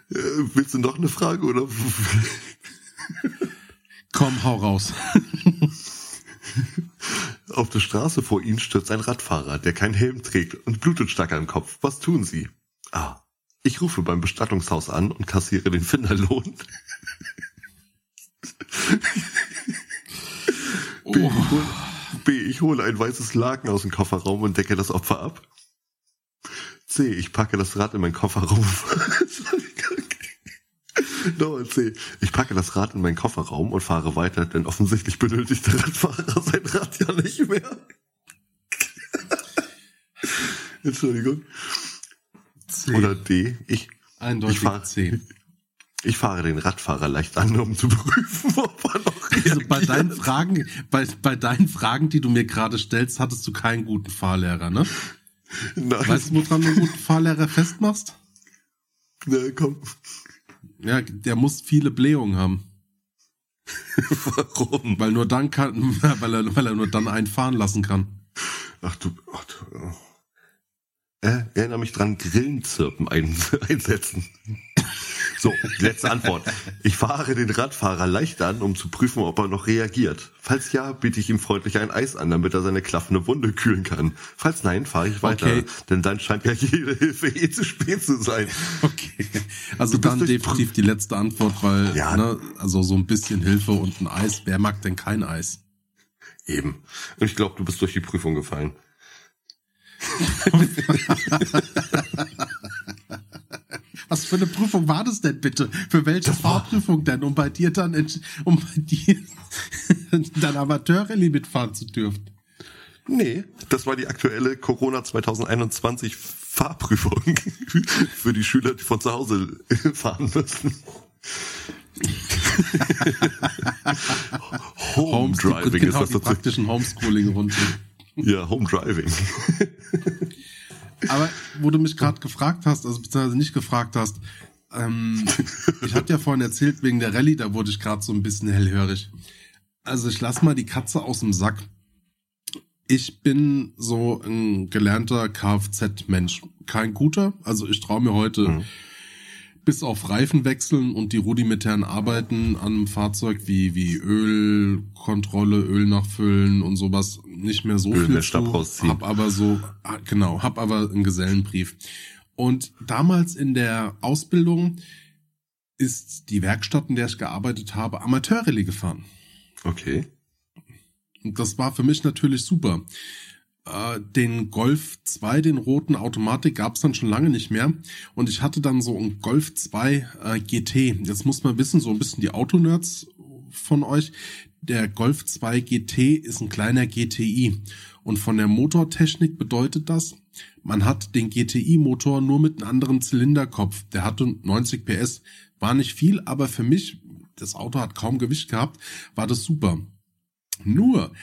[SPEAKER 3] Äh, willst du noch eine Frage oder?
[SPEAKER 2] Komm, hau raus.
[SPEAKER 3] Auf der Straße vor ihnen stürzt ein Radfahrer, der keinen Helm trägt und blutet stark am Kopf. Was tun sie? A. Ich rufe beim Bestattungshaus an und kassiere den Finderlohn. B. Ich hole, B. Ich hole ein weißes Laken aus dem Kofferraum und decke das Opfer ab. C. Ich packe das Rad in meinen Kofferraum. C. Ich packe das Rad in meinen Kofferraum und fahre weiter, denn offensichtlich benötigt der Radfahrer sein Rad ja nicht mehr. Entschuldigung.
[SPEAKER 2] C.
[SPEAKER 3] Oder D. Ich,
[SPEAKER 2] Eindeutig
[SPEAKER 3] ich fahre-
[SPEAKER 2] C.
[SPEAKER 3] ich fahre den Radfahrer leicht an, um zu prüfen, ob er noch
[SPEAKER 2] Also bei deinen Fragen, bei, bei deinen Fragen, die du mir gerade stellst, hattest du keinen guten Fahrlehrer, ne? Nein. Weißt du, woran du einen guten Fahrlehrer festmachst?
[SPEAKER 3] Na, komm.
[SPEAKER 2] Ja, der muss viele Blähungen haben.
[SPEAKER 3] Warum?
[SPEAKER 2] Weil nur dann kann, weil er, weil er nur dann einen fahren lassen kann.
[SPEAKER 3] Ach du, ach du. Oh. Äh, erinnere mich dran, Grillenzirpen ein, einsetzen. So, letzte Antwort. Ich fahre den Radfahrer leicht an, um zu prüfen, ob er noch reagiert. Falls ja, biete ich ihm freundlich ein Eis an, damit er seine klaffende Wunde kühlen kann. Falls nein, fahre ich weiter. Okay. Denn dann scheint ja jede Hilfe eh zu spät zu sein.
[SPEAKER 2] Okay. Also dann definitiv die letzte Antwort, weil, ja. ne, also so ein bisschen Hilfe und ein Eis. Wer mag denn kein Eis?
[SPEAKER 3] Eben. Und ich glaube, du bist durch die Prüfung gefallen.
[SPEAKER 2] Was für eine Prüfung war das denn bitte? Für welche Fahrprüfung denn? Um bei dir dann, um bei dir dann Amateurrallye mitfahren zu dürfen?
[SPEAKER 3] Nee, das war die aktuelle Corona 2021 Fahrprüfung für die Schüler, die von zu Hause fahren müssen.
[SPEAKER 2] Home Driving genau, ist das die praktischen Homeschooling-Runden.
[SPEAKER 3] Ja, Home Driving.
[SPEAKER 2] Aber wo du mich gerade gefragt hast, also beziehungsweise nicht gefragt hast, ähm, ich hatte ja vorhin erzählt, wegen der Rallye, da wurde ich gerade so ein bisschen hellhörig. Also ich lass mal die Katze aus dem Sack. Ich bin so ein gelernter Kfz-Mensch. Kein guter. Also ich traue mir heute mhm bis auf Reifen wechseln und die rudimentären Arbeiten an einem Fahrzeug wie, wie Ölkontrolle, Öl nachfüllen und sowas nicht mehr so Öl viel zu. Rausziehen. Hab aber so, ah, genau, hab aber einen Gesellenbrief. Und damals in der Ausbildung ist die Werkstatt, in der ich gearbeitet habe, Amateurrallye gefahren.
[SPEAKER 3] Okay.
[SPEAKER 2] Und das war für mich natürlich super. Äh, den Golf 2, den roten Automatik, gab es dann schon lange nicht mehr. Und ich hatte dann so ein Golf 2 äh, GT. Jetzt muss man wissen, so ein bisschen die Autonerds von euch. Der Golf 2 GT ist ein kleiner GTI. Und von der Motortechnik bedeutet das, man hat den GTI-Motor nur mit einem anderen Zylinderkopf. Der hatte 90 PS. War nicht viel, aber für mich, das Auto hat kaum Gewicht gehabt, war das super. Nur,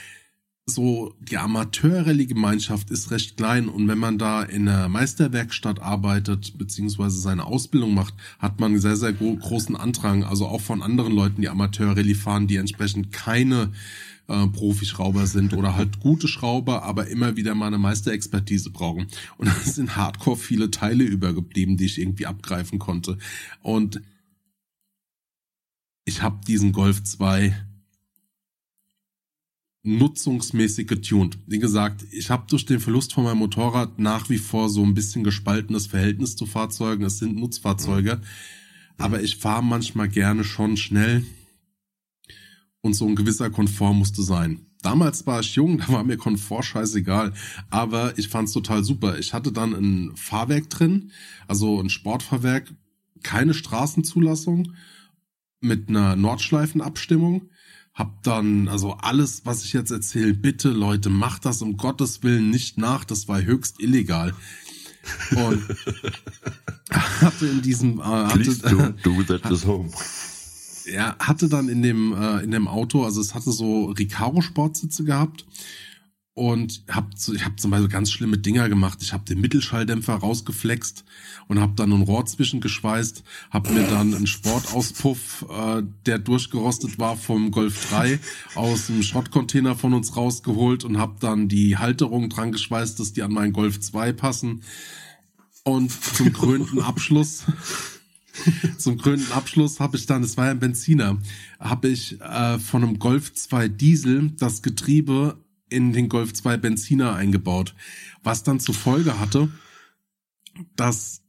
[SPEAKER 2] so die Amateurrallye-Gemeinschaft ist recht klein und wenn man da in einer Meisterwerkstatt arbeitet beziehungsweise seine Ausbildung macht, hat man sehr, sehr großen Andrang, also auch von anderen Leuten, die Amateurrallye fahren, die entsprechend keine äh, Profischrauber sind oder halt gute Schrauber, aber immer wieder mal eine Meisterexpertise brauchen. Und es sind hardcore viele Teile übergeblieben, die ich irgendwie abgreifen konnte. Und ich habe diesen Golf 2 nutzungsmäßig getuned. Wie gesagt, ich habe durch den Verlust von meinem Motorrad nach wie vor so ein bisschen gespaltenes Verhältnis zu Fahrzeugen. Es sind Nutzfahrzeuge, mhm. aber ich fahre manchmal gerne schon schnell und so ein gewisser Komfort musste sein. Damals war ich jung, da war mir Komfort scheißegal, aber ich fand's total super. Ich hatte dann ein Fahrwerk drin, also ein Sportfahrwerk, keine Straßenzulassung mit einer Nordschleifenabstimmung hab dann, also alles, was ich jetzt erzähle, bitte Leute, macht das um Gottes Willen nicht nach, das war höchst illegal. Und hatte in diesem, äh, hatte, do that at home. Ja, hatte dann in dem, äh, in dem Auto, also es hatte so Recaro Sportsitze gehabt und hab, ich habe zum Beispiel ganz schlimme Dinger gemacht. Ich habe den Mittelschalldämpfer rausgeflext und habe dann ein Rohr zwischengeschweißt, habe mir dann einen Sportauspuff, äh, der durchgerostet war vom Golf 3 aus dem Schrottcontainer von uns rausgeholt und habe dann die Halterung dran geschweißt, dass die an meinen Golf 2 passen. Und zum krönten Abschluss zum krönten Abschluss habe ich dann, es war ja ein Benziner, habe ich äh, von einem Golf 2 Diesel das Getriebe in den Golf 2 Benziner eingebaut, was dann zur Folge hatte, dass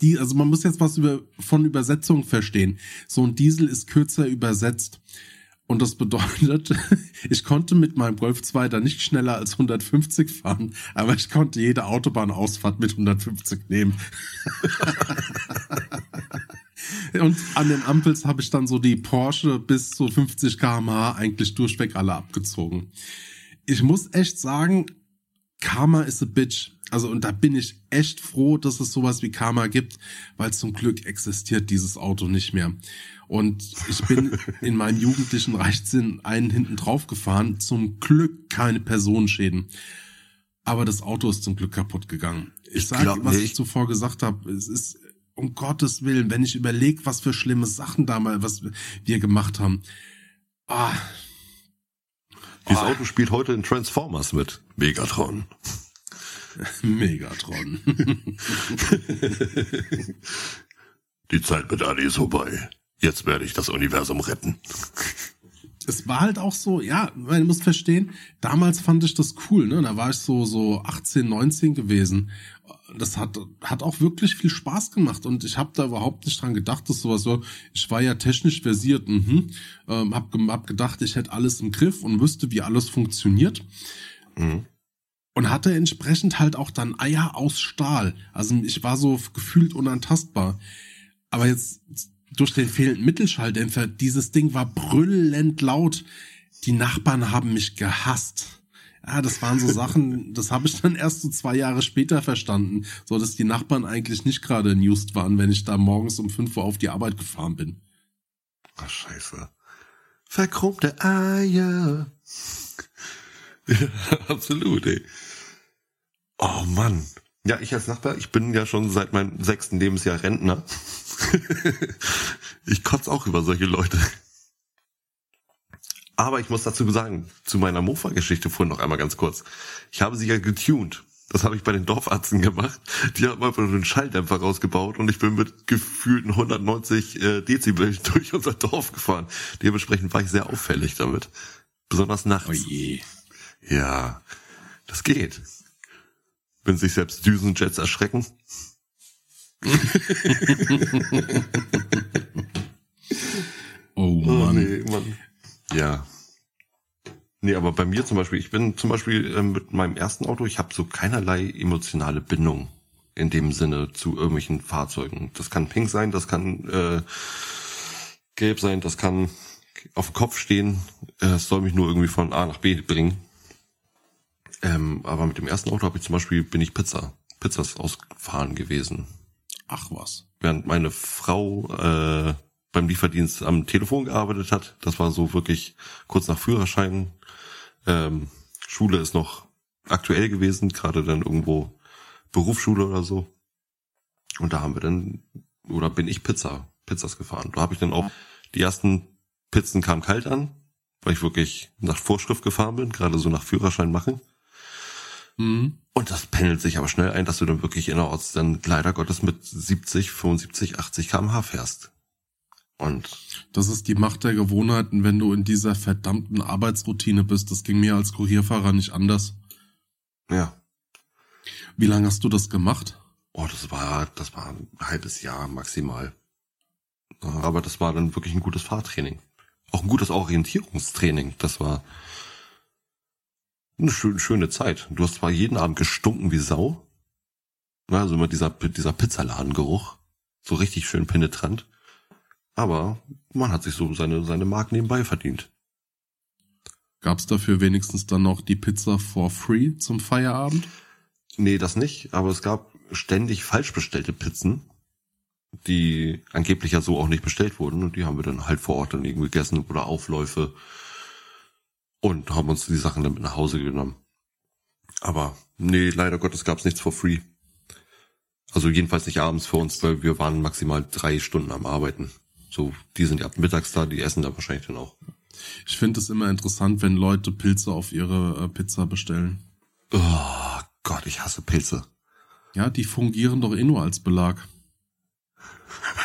[SPEAKER 2] die, also man muss jetzt was über, von Übersetzung verstehen. So ein Diesel ist kürzer übersetzt. Und das bedeutet, ich konnte mit meinem Golf 2 da nicht schneller als 150 fahren, aber ich konnte jede Autobahnausfahrt mit 150 nehmen. Und an den Ampels habe ich dann so die Porsche bis zu 50 km/h eigentlich durchweg alle abgezogen ich muss echt sagen, Karma is a bitch. Also, und da bin ich echt froh, dass es sowas wie Karma gibt, weil zum Glück existiert dieses Auto nicht mehr. Und ich bin in meinen jugendlichen Reichtsinn einen hinten drauf gefahren. Zum Glück keine Personenschäden. Aber das Auto ist zum Glück kaputt gegangen. Ich,
[SPEAKER 3] Ich
[SPEAKER 2] sage, was ich zuvor gesagt habe, es ist um Gottes Willen, wenn ich überlege, was für schlimme Sachen damals, was wir gemacht haben. Ah,
[SPEAKER 3] Dieses. Auto spielt heute in Transformers mit. Megatron.
[SPEAKER 2] Megatron.
[SPEAKER 3] Die Zeit mit Ali ist vorbei. Jetzt werde ich das Universum retten.
[SPEAKER 2] es war halt auch so, ja, man muss verstehen, damals fand ich das cool, ne? Da war ich so, so 18, 19 gewesen. Das hat, hat auch wirklich viel Spaß gemacht und ich habe da überhaupt nicht dran gedacht, dass sowas so, ich war ja technisch versiert, mhm, ähm, hab, hab gedacht, ich hätte alles im Griff und wüsste, wie alles funktioniert
[SPEAKER 3] Mhm.
[SPEAKER 2] und hatte entsprechend halt auch dann Eier aus Stahl. Also ich war so gefühlt unantastbar. Aber jetzt durch den fehlenden Mittelschalldämpfer, dieses Ding war brüllend laut. Die Nachbarn haben mich gehasst. Ja, das waren so Sachen, das habe ich dann erst so zwei Jahre später verstanden, so dass die Nachbarn eigentlich nicht gerade amused waren, wenn ich da morgens um 5 Uhr auf die Arbeit gefahren bin.
[SPEAKER 3] Ach, scheiße. Verchromte Eier. Ja, absolut, ey. Oh Mann. Ja, ich als Nachbar, ich bin ja schon seit meinem sechsten Lebensjahr Rentner. ich kotze auch über solche Leute. Aber ich muss dazu sagen, zu meiner Mofa-Geschichte vorhin noch einmal ganz kurz. Ich habe sie ja getuned. Das habe ich bei den Dorfarzten gemacht. Die haben einfach nur einen Schalldämpfer rausgebaut und ich bin mit gefühlten 190 äh, Dezibel durch unser Dorf gefahren. Dementsprechend war ich sehr auffällig damit. Besonders nachts.
[SPEAKER 2] Oh je.
[SPEAKER 3] Ja, das geht. Wenn sich selbst Düsenjets erschrecken.
[SPEAKER 2] Oh Mann.
[SPEAKER 3] nee, Mann. Ja. Nee, aber bei mir zum Beispiel, ich bin zum Beispiel ähm, mit meinem ersten Auto, ich habe so keinerlei emotionale Bindung in dem Sinne zu irgendwelchen Fahrzeugen. Das kann pink sein, das kann äh, gelb sein, das kann auf dem Kopf stehen. Äh, Es soll mich nur irgendwie von A nach B bringen. Ähm, aber mit dem ersten Auto habe ich zum Beispiel bin ich Pizza, Pizzas ausgefahren gewesen
[SPEAKER 2] Ach was.
[SPEAKER 3] während meine Frau äh, beim Lieferdienst am Telefon gearbeitet hat. Das war so wirklich kurz nach Führerschein. Ähm, Schule ist noch aktuell gewesen, gerade dann irgendwo Berufsschule oder so. Und da haben wir dann, oder bin ich Pizza, Pizzas gefahren. Da habe ich dann auch, die ersten Pizzen kamen kalt an, weil ich wirklich nach Vorschrift gefahren bin, gerade so nach Führerschein machen.
[SPEAKER 2] Mhm.
[SPEAKER 3] Und das pendelt sich aber schnell ein, dass du dann wirklich innerorts dann leider Gottes mit 70, 75, 80 kmh fährst. Und
[SPEAKER 2] Das ist die Macht der Gewohnheiten, wenn du in dieser verdammten Arbeitsroutine bist. Das ging mir als Kurierfahrer nicht anders.
[SPEAKER 3] ja,
[SPEAKER 2] Wie lange hast du das gemacht?
[SPEAKER 3] oh, das war, das war ein halbes Jahr maximal. Aber das war dann wirklich ein gutes Fahrtraining. Auch ein gutes Orientierungstraining. Das war eine schöne, schöne Zeit. Du hast zwar jeden Abend gestunken wie Sau. Also immer dieser, dieser Pizzaladengeruch. So richtig schön penetrant. Aber man hat sich so seine, seine Mark nebenbei verdient.
[SPEAKER 2] Gab's dafür wenigstens dann noch die Pizza for free zum Feierabend?
[SPEAKER 3] Nee, das nicht, aber es gab ständig falsch bestellte Pizzen, die angeblich ja so auch nicht bestellt wurden und die haben wir dann halt vor Ort dann irgendwie gegessen oder Aufläufe und haben uns die Sachen dann mit nach Hause genommen. Aber nee, leider Gottes gab's nichts for free. Also jedenfalls nicht abends für uns, weil wir waren maximal drei Stunden am Arbeiten. So, die sind ja ab mittags da, die essen da wahrscheinlich dann auch.
[SPEAKER 2] Ich finde es immer interessant, wenn Leute Pilze auf ihre äh, Pizza bestellen.
[SPEAKER 3] Oh Gott, ich hasse Pilze.
[SPEAKER 2] Ja, die fungieren doch eh nur als Belag.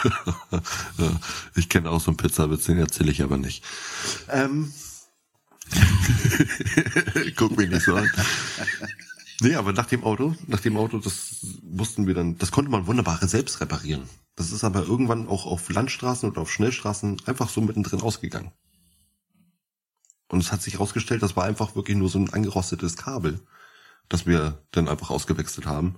[SPEAKER 3] Ich kenne auch so einen Pizzawitz, den erzähle ich aber nicht. Ähm. Guck mich nicht so an. Nee, aber nach dem Auto, nach dem Auto, das mussten wir dann, das konnte man wunderbar selbst reparieren. Das ist aber irgendwann auch auf Landstraßen und auf Schnellstraßen einfach so mittendrin ausgegangen. Und es hat sich herausgestellt, das war einfach wirklich nur so ein angerostetes Kabel, das wir dann einfach ausgewechselt haben.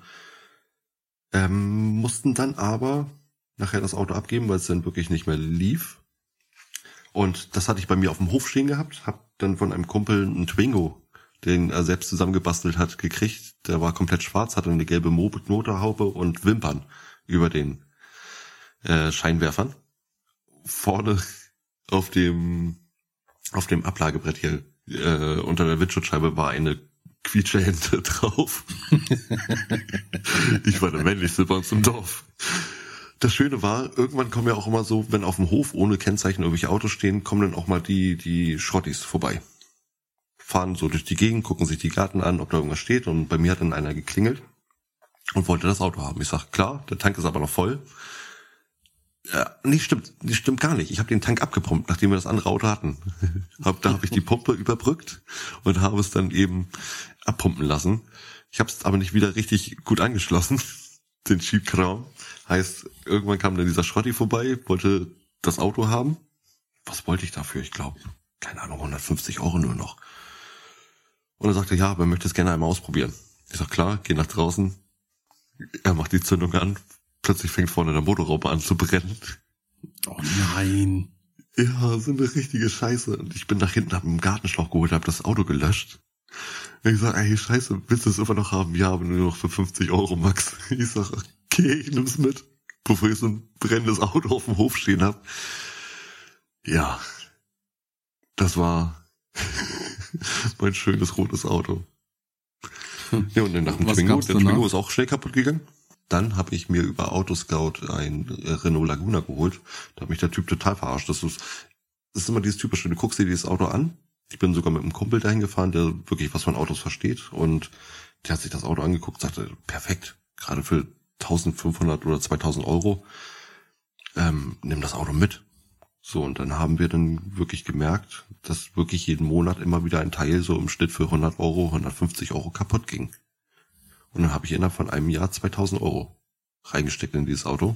[SPEAKER 3] Ähm, mussten dann aber nachher das Auto abgeben, weil es dann wirklich nicht mehr lief. Und das hatte ich bei mir auf dem Hof stehen gehabt, hab dann von einem Kumpel einen Twingo, den er selbst zusammengebastelt hat, gekriegt. Der war komplett schwarz, hatte eine gelbe Mo- Motorhaube und Wimpern über den äh, Scheinwerfern. Vorne auf dem auf dem Ablagebrett hier äh, unter der Windschutzscheibe war eine Quietschehände drauf. ich war der männlichste bei uns im Dorf. Das Schöne war, irgendwann kommen ja auch immer so, wenn auf dem Hof ohne Kennzeichen irgendwelche Autos stehen, kommen dann auch mal die, die Schrottis vorbei. Fahren so durch die Gegend, gucken sich die Garten an, ob da irgendwas steht und bei mir hat dann einer geklingelt und wollte das Auto haben. Ich sag, klar, der Tank ist aber noch voll. Ja, nee, stimmt, nee, stimmt gar nicht. Ich habe den Tank abgepumpt, nachdem wir das andere Auto hatten. hab, da habe ich die Pumpe überbrückt und habe es dann eben abpumpen lassen. Ich habe es aber nicht wieder richtig gut angeschlossen, den Schiebkram. Heißt, irgendwann kam dann dieser Schrotti vorbei, wollte das Auto haben. Was wollte ich dafür? Ich glaube, keine Ahnung, 150 Euro nur noch. Und er sagte, ja, aber er möchte es gerne einmal ausprobieren. Ich sag, klar, geh nach draußen. Er macht die Zündung an. Plötzlich fängt vorne der Motorraum an zu brennen.
[SPEAKER 2] Oh nein.
[SPEAKER 3] Ja, so eine richtige Scheiße. Und ich bin nach hinten, hab einen Gartenschlauch geholt, hab das Auto gelöscht. Und ich sag, ey, scheiße, willst du es immer noch haben? Ja, aber nur noch für 50 Euro, Max. Ich sag, okay, ich nimm's mit, bevor ich so ein brennendes Auto auf dem Hof stehen hab. Ja, das war mein schönes rotes Auto. Ja, und dann nach dem
[SPEAKER 2] Was
[SPEAKER 3] Twingo, der? Twingo ist auch schnell kaputt gegangen. Dann habe ich mir über Autoscout ein äh, Renault Laguna geholt. Da hat mich der Typ total verarscht. Das ist, das ist immer dieses typische, du guckst dir dieses Auto an. Ich bin sogar mit einem Kumpel dahin gefahren, der wirklich was von Autos versteht. Und der hat sich das Auto angeguckt, sagte, perfekt, gerade für 1500 oder 2000 Euro, ähm, nimm das Auto mit. So, und dann haben wir dann wirklich gemerkt, dass wirklich jeden Monat immer wieder ein Teil so im Schnitt für 100 Euro, 150 Euro kaputt ging. Und dann habe ich innerhalb von einem Jahr 2000 Euro reingesteckt in dieses Auto.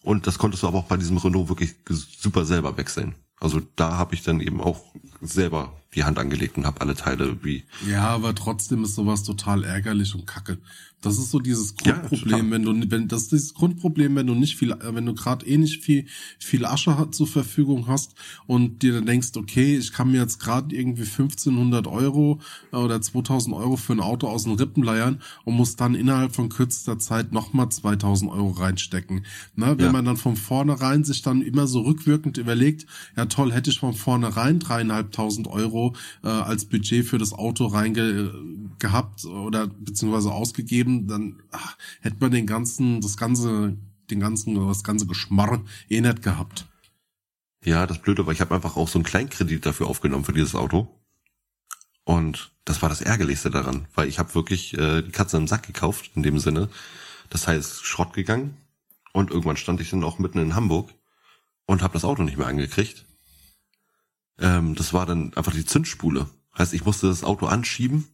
[SPEAKER 3] Und das konntest du aber auch bei diesem Renault wirklich super selber wechseln. Also da habe ich dann eben auch selber die Hand angelegt und habe alle Teile wie
[SPEAKER 2] Ja, aber trotzdem ist sowas total ärgerlich und kacke. Das ist so dieses
[SPEAKER 3] Ja,
[SPEAKER 2] Grundproblem,
[SPEAKER 3] total.
[SPEAKER 2] wenn du, wenn, das ist dieses Grundproblem, wenn du nicht viel, wenn du gerade eh nicht viel, viel Asche hat- zur Verfügung hast und dir dann denkst, okay, ich kann mir jetzt gerade irgendwie 1500 Euro äh, oder 2000 Euro für ein Auto aus den Rippen leiern und muss dann innerhalb von kürzester Zeit nochmal 2000 Euro reinstecken. Ne? Wenn
[SPEAKER 3] Ja.
[SPEAKER 2] man dann von vornherein sich dann immer so rückwirkend überlegt, ja toll, hätte ich von vornherein dreieinhalbtausend Euro äh, als Budget für das Auto reinge gehabt oder beziehungsweise ausgegeben, dann ach, hätte man den ganzen, das ganze, den ganzen, das ganze Geschmarr eh nicht gehabt.
[SPEAKER 3] Ja, das Blöde war, ich habe einfach auch so einen Kleinkredit dafür aufgenommen für dieses Auto. Und das war das Ärgerlichste daran, weil ich habe wirklich äh, die Katze im Sack gekauft, in dem Sinne. Das heißt, Schrott gegangen und irgendwann stand ich dann auch mitten in Hamburg und habe das Auto nicht mehr angekriegt. Ähm, das war dann einfach die Zündspule. Heißt, ich musste das Auto anschieben,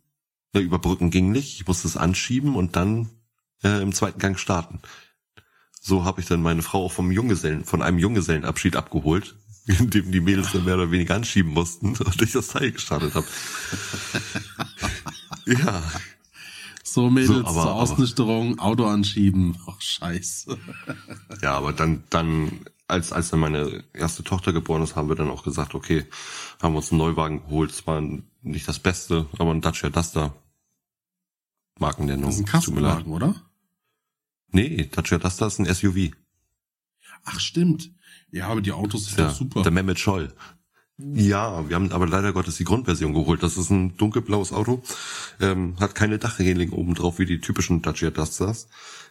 [SPEAKER 3] ne, überbrücken ging nicht, ich musste es anschieben und dann äh, im zweiten Gang starten. So habe ich dann meine Frau auch vom Junggesellen, von einem Junggesellenabschied abgeholt, in dem die Mädels dann mehr oder weniger anschieben mussten und ich das Teil gestartet habe. ja,
[SPEAKER 2] So Mädels
[SPEAKER 3] So, aber-
[SPEAKER 2] zur Ausnüchterung, Auto anschieben. Ach scheiße.
[SPEAKER 3] ja, aber dann, dann, als, als dann meine erste Tochter geboren ist, haben wir dann auch gesagt, okay, haben wir uns einen Neuwagen geholt. Es war nicht das Beste, aber ein Dacia Duster. Markennennung.
[SPEAKER 2] Das ist ein. Kastenwagen, oder?
[SPEAKER 3] Nee, Dacia Duster ist ein SUV.
[SPEAKER 2] Ach stimmt. Ja, aber die Autos sind
[SPEAKER 3] Ja,
[SPEAKER 2] doch super.
[SPEAKER 3] Der Mehmet Scholl. Ja, wir haben aber leider Gottes die Grundversion geholt. Das ist ein dunkelblaues Auto, ähm, hat keine Dachreling oben drauf wie die typischen Dacia Dusters,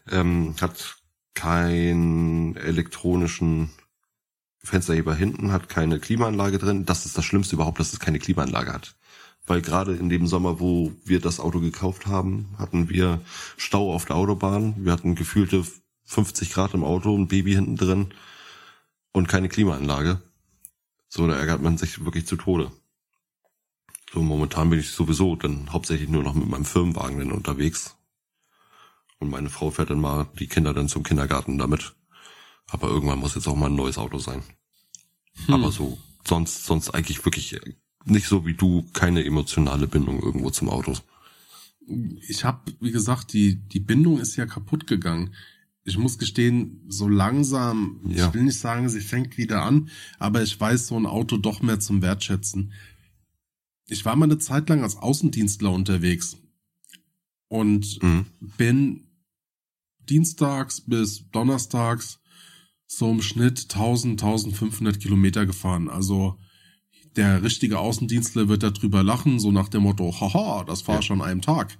[SPEAKER 3] ähm, hat keinen elektronischen Fensterheber hinten, hat keine Klimaanlage drin. Das ist das Schlimmste überhaupt, dass es keine Klimaanlage hat. Weil gerade in dem Sommer, wo wir das Auto gekauft haben, hatten wir Stau auf der Autobahn. Wir hatten gefühlte 50 Grad im Auto, ein Baby hinten drin und keine Klimaanlage. So, da ärgert man sich wirklich zu Tode. So, momentan bin ich sowieso dann hauptsächlich nur noch mit meinem Firmenwagen dann unterwegs. Und meine Frau fährt dann mal die Kinder dann zum Kindergarten damit. Aber irgendwann muss jetzt auch mal ein neues Auto sein.
[SPEAKER 2] Hm.
[SPEAKER 3] Aber so, sonst, sonst eigentlich wirklich nicht so wie du, keine emotionale Bindung irgendwo zum Auto.
[SPEAKER 2] ich habe, wie gesagt, die, die Bindung ist ja kaputt gegangen. Ich muss gestehen, so langsam,
[SPEAKER 3] Ja.
[SPEAKER 2] ich will nicht sagen, sie fängt wieder an, aber ich weiß so ein Auto doch mehr zum Wertschätzen. Ich war mal eine Zeit lang als Außendienstler unterwegs und
[SPEAKER 3] Mhm.
[SPEAKER 2] bin dienstags bis donnerstags so im Schnitt 1000, 1500 Kilometer gefahren. Also Der richtige Außendienstler wird darüber lachen, so nach dem Motto, haha, das war
[SPEAKER 3] Ja.
[SPEAKER 2] schon an einem Tag.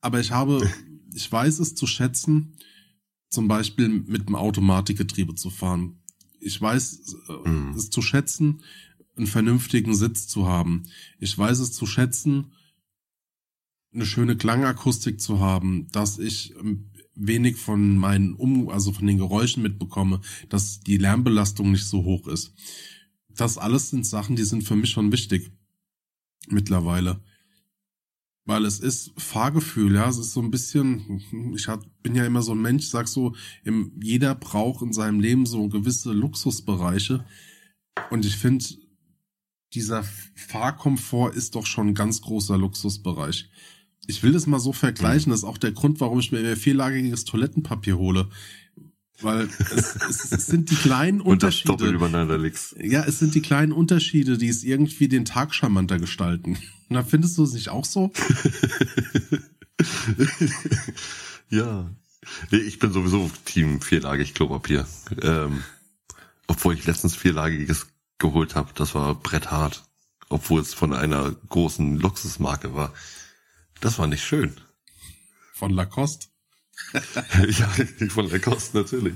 [SPEAKER 2] Aber ich habe, ich weiß es zu schätzen, zum Beispiel mit einem Automatikgetriebe zu fahren. Ich weiß
[SPEAKER 3] Mhm.
[SPEAKER 2] es zu schätzen, einen vernünftigen Sitz zu haben. Ich weiß es zu schätzen, eine schöne Klangakustik zu haben, dass ich ähm, wenig von meinen um also von den Geräuschen mitbekomme, dass die Lärmbelastung nicht so hoch ist. Das alles sind Sachen, die sind für mich schon wichtig mittlerweile. Weil es ist Fahrgefühl, ja, es ist so ein bisschen, ich hab, bin ja immer so ein Mensch, sag so, im, jeder braucht in seinem Leben so gewisse Luxusbereiche. Und ich finde, dieser Fahrkomfort ist doch schon ein ganz großer Luxusbereich. Ich will das mal so vergleichen, das ist auch der Grund, warum ich mir immer vierlagiges Toilettenpapier hole. Weil es, es, es sind die kleinen
[SPEAKER 3] Und das doppelt
[SPEAKER 2] Unterschiede.
[SPEAKER 3] übereinander legst.
[SPEAKER 2] Ja, es sind die kleinen Unterschiede, die es irgendwie den Tag charmanter gestalten. Na, findest du es nicht auch so?
[SPEAKER 3] ja. Nee, ich bin sowieso Team vierlagig Klopapier. Ähm, obwohl ich letztens vierlagiges geholt habe, das war bretthart. Obwohl es von einer großen Luxusmarke war. Das war nicht schön.
[SPEAKER 2] Von Lacoste.
[SPEAKER 3] ja, von Lacoste natürlich.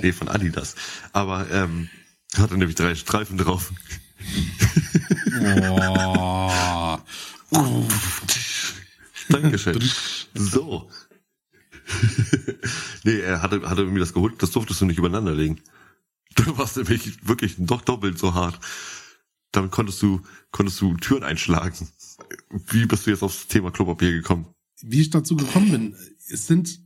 [SPEAKER 3] Nee, von Adidas. Aber ähm, hatte nämlich drei Streifen drauf.
[SPEAKER 2] Boah.
[SPEAKER 3] Dankeschön. so. nee, er hatte, hatte mir das geholt, das durftest du nicht übereinander legen. Du warst nämlich wirklich doch doppelt so hart. Damit konntest du, konntest du Türen einschlagen. Wie bist du jetzt aufs Thema Klopapier gekommen?
[SPEAKER 2] Wie ich dazu gekommen bin, es sind,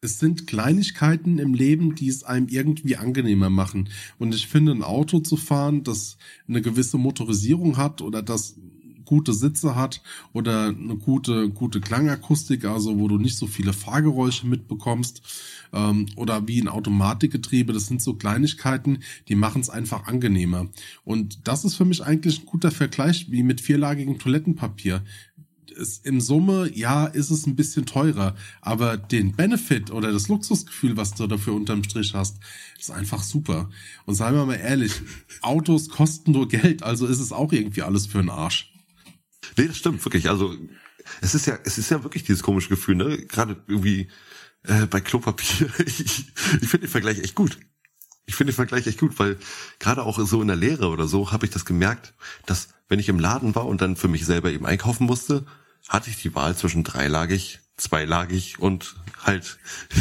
[SPEAKER 2] es sind Kleinigkeiten im Leben, die es einem irgendwie angenehmer machen. Und ich finde, ein Auto zu fahren, das eine gewisse Motorisierung hat oder das gute Sitze hat oder eine gute, gute Klangakustik, also wo du nicht so viele Fahrgeräusche mitbekommst, ähm, oder wie ein Automatikgetriebe, das sind so Kleinigkeiten, die machen es einfach angenehmer. Und das ist für mich eigentlich ein guter Vergleich wie mit vierlagigem Toilettenpapier. Es, Im Summe, ja, ist es ein bisschen teurer, aber den Benefit oder das Luxusgefühl, was du dafür unterm Strich hast, ist einfach super. Und seien wir mal ehrlich, Autos kosten nur Geld, also ist es auch irgendwie alles für den Arsch.
[SPEAKER 3] Nee, das stimmt, wirklich. Also, es ist ja, es ist ja wirklich dieses komische Gefühl, ne? Gerade irgendwie äh, bei Klopapier. Ich, ich finde den Vergleich echt gut. Ich finde den Vergleich echt gut, weil gerade auch so in der Lehre oder so habe ich das gemerkt, dass wenn ich im Laden war und dann für mich selber eben einkaufen musste, hatte ich die Wahl zwischen dreilagig, zweilagig und halt.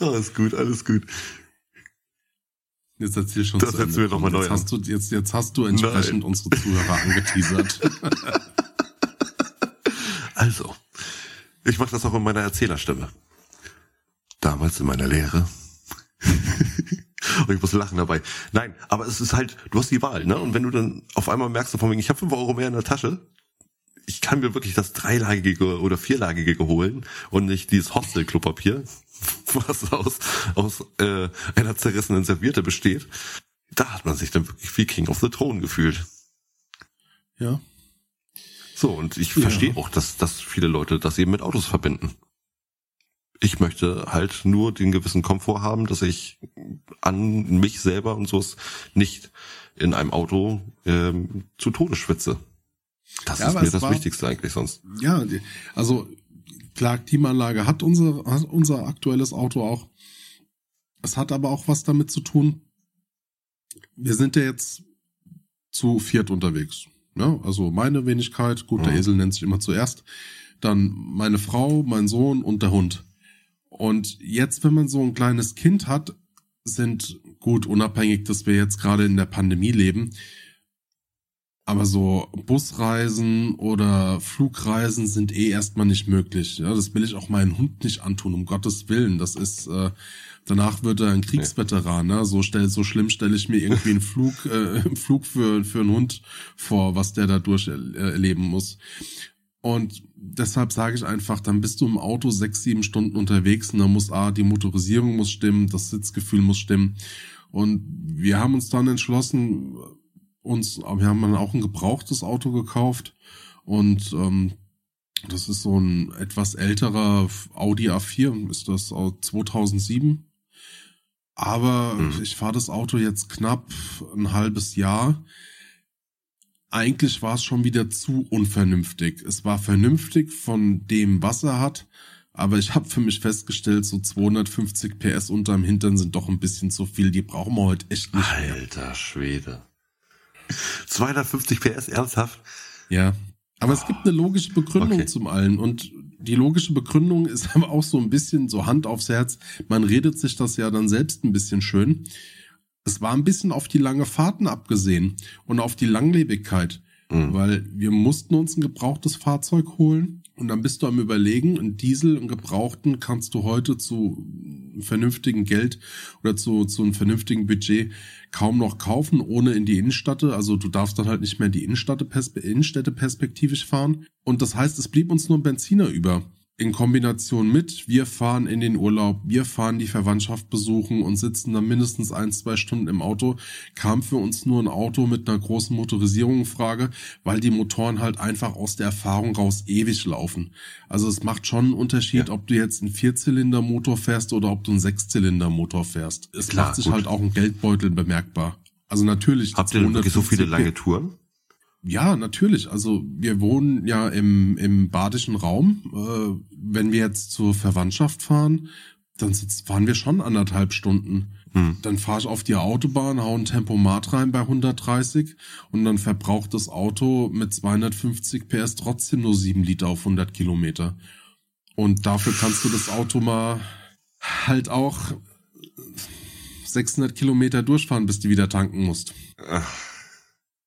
[SPEAKER 3] alles gut, alles gut.
[SPEAKER 2] Jetzt erzähl schon
[SPEAKER 3] Das
[SPEAKER 2] zu Ende.
[SPEAKER 3] mal
[SPEAKER 2] jetzt
[SPEAKER 3] neu
[SPEAKER 2] hast du jetzt jetzt hast du entsprechend
[SPEAKER 3] Nein.
[SPEAKER 2] unsere Zuhörer angeteasert.
[SPEAKER 3] Also, ich mache das auch in meiner Erzählerstimme. Damals in meiner Lehre. Und ich muss lachen dabei. Nein, aber es ist halt, du hast die Wahl, ne? Und wenn du dann auf einmal merkst, von wegen, ich habe 5 Euro mehr in der Tasche, ich kann mir wirklich das dreilagige oder vierlagige holen und nicht dieses Hostel-Klopapier, was aus, aus äh, einer zerrissenen Serviette besteht. Da hat man sich dann wirklich wie King of the Throne gefühlt.
[SPEAKER 2] ja.
[SPEAKER 3] So, und ich
[SPEAKER 2] Ja.
[SPEAKER 3] verstehe auch, dass, dass viele Leute das eben mit Autos verbinden. Ich möchte halt nur den gewissen Komfort haben, dass ich an mich selber und so nicht in einem Auto ähm, zu Tode schwitze. Das
[SPEAKER 2] Ja,
[SPEAKER 3] ist mir das
[SPEAKER 2] war-
[SPEAKER 3] Wichtigste eigentlich sonst.
[SPEAKER 2] Ja, also klar, Klimaanlage hat unser, hat unser aktuelles Auto auch. Es hat aber auch was damit zu tun. Wir sind ja jetzt zu viert unterwegs. Ne? Also meine Wenigkeit, gut, der
[SPEAKER 3] Mhm.
[SPEAKER 2] Esel nennt sich immer zuerst. Dann meine Frau, mein Sohn und der Hund. Und jetzt, wenn man so ein kleines Kind hat, sind gut unabhängig, dass wir jetzt gerade in der Pandemie leben, aber so Busreisen oder Flugreisen sind eh erstmal nicht möglich. Ja, das will ich auch meinen Hund nicht antun, um Gottes Willen. Das ist, äh, danach wird er ein Kriegsveteran. Ne? So, stell, so schlimm stelle ich mir irgendwie einen Flug, äh, einen Flug für, für einen Hund vor, was der da durch er- erleben muss. Und deshalb sage ich einfach, dann bist du im Auto sechs, sieben Stunden unterwegs und dann muss A, die Motorisierung muss stimmen, das Sitzgefühl muss stimmen. Und wir haben uns dann entschlossen, uns, wir haben dann auch ein gebrauchtes Auto gekauft und ähm, das ist so ein etwas älterer Audi A4, ist das aus 2007 Aber mhm. ich fahre das Auto jetzt knapp ein halbes Jahr. Eigentlich war es schon wieder zu unvernünftig. Es war vernünftig von dem, was er hat, aber ich habe für mich festgestellt, so 250 PS unterm Hintern sind doch ein bisschen zu viel. Die brauchen wir heute echt nicht.
[SPEAKER 3] Alter mehr. Schwede. 250 PS, ernsthaft?
[SPEAKER 2] Ja. Aber oh. es gibt eine logische Begründung okay. zum allen. Und die logische Begründung ist aber auch so ein bisschen so Hand aufs Herz. Man redet sich das ja dann selbst ein bisschen schön. Es war ein bisschen auf die lange Fahrten abgesehen und auf die Langlebigkeit. Mhm. Weil wir mussten uns ein gebrauchtes Fahrzeug holen und dann bist du am überlegen, ein Diesel, einen gebrauchten kannst du heute zu vernünftigen Geld oder zu, zu einem vernünftigen Budget kaum noch kaufen, ohne in die Innenstadt. Also du darfst dann halt nicht mehr in die Innenstädte, Innenstädte perspektivisch fahren. Und das heißt, es blieb uns nur ein Benziner über in Kombination mit, wir fahren in den Urlaub, wir fahren die Verwandtschaft besuchen und sitzen dann mindestens ein, zwei Stunden im Auto, kam für uns nur ein Auto mit einer großen Motorisierung in Frage, weil die Motoren halt einfach aus der Erfahrung raus ewig laufen. Also es macht schon einen Unterschied, ja. ob du jetzt einen Vierzylinder-Motor fährst oder ob du einen Sechszylinder-Motor fährst. Es Klar, macht sich gut. halt auch ein Geldbeutel bemerkbar. Also natürlich.
[SPEAKER 3] Habt ihr wirklich so viele lange Touren?
[SPEAKER 2] Ja, natürlich. Also wir wohnen ja im, im badischen Raum. Äh, wenn wir jetzt zur Verwandtschaft fahren, dann fahren wir schon anderthalb Stunden. Hm. Dann fahre ich auf die Autobahn, hau ein Tempomat rein bei 130 und dann verbraucht das Auto mit 250 PS trotzdem nur 7 Liter auf 100 Kilometer. Und dafür kannst du das Auto mal halt auch 600 Kilometer durchfahren, bis du wieder tanken musst. Ach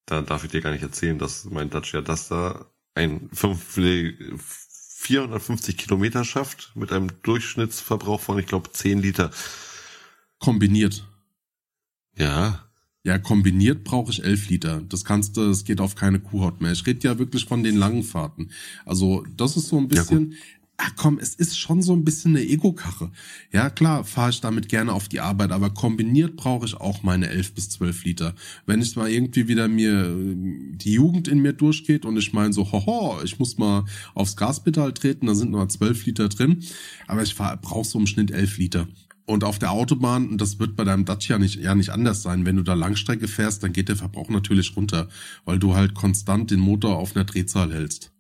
[SPEAKER 3] da darf ich dir gar nicht erzählen, dass mein Dacia Duster ein 450 Kilometer schafft mit einem Durchschnittsverbrauch von, ich glaube, 10 Liter.
[SPEAKER 2] Kombiniert.
[SPEAKER 3] Ja.
[SPEAKER 2] Ja, kombiniert brauche ich 11 Liter. Das kannst du, das geht auf keine Kuhhaut mehr. Ich rede ja wirklich von den langen Fahrten. Also, das ist so ein bisschen, ja, ach komm, es ist schon so ein bisschen eine Ego-Kache. Ja, klar, fahre ich damit gerne auf die Arbeit, aber kombiniert brauche ich auch meine 11 bis 12 Liter. Wenn ich mal irgendwie wieder mir äh, die Jugend in mir durchgeht und ich meine so, hoho, ich muss mal aufs Gaspedal treten, da sind noch 12 Liter drin, aber ich brauche so im Schnitt 11 Liter. Und auf der Autobahn, und das wird bei deinem Dacia nicht, ja nicht anders sein, wenn du da Langstrecke fährst, dann geht der Verbrauch natürlich runter, weil du halt konstant den Motor auf einer Drehzahl hältst.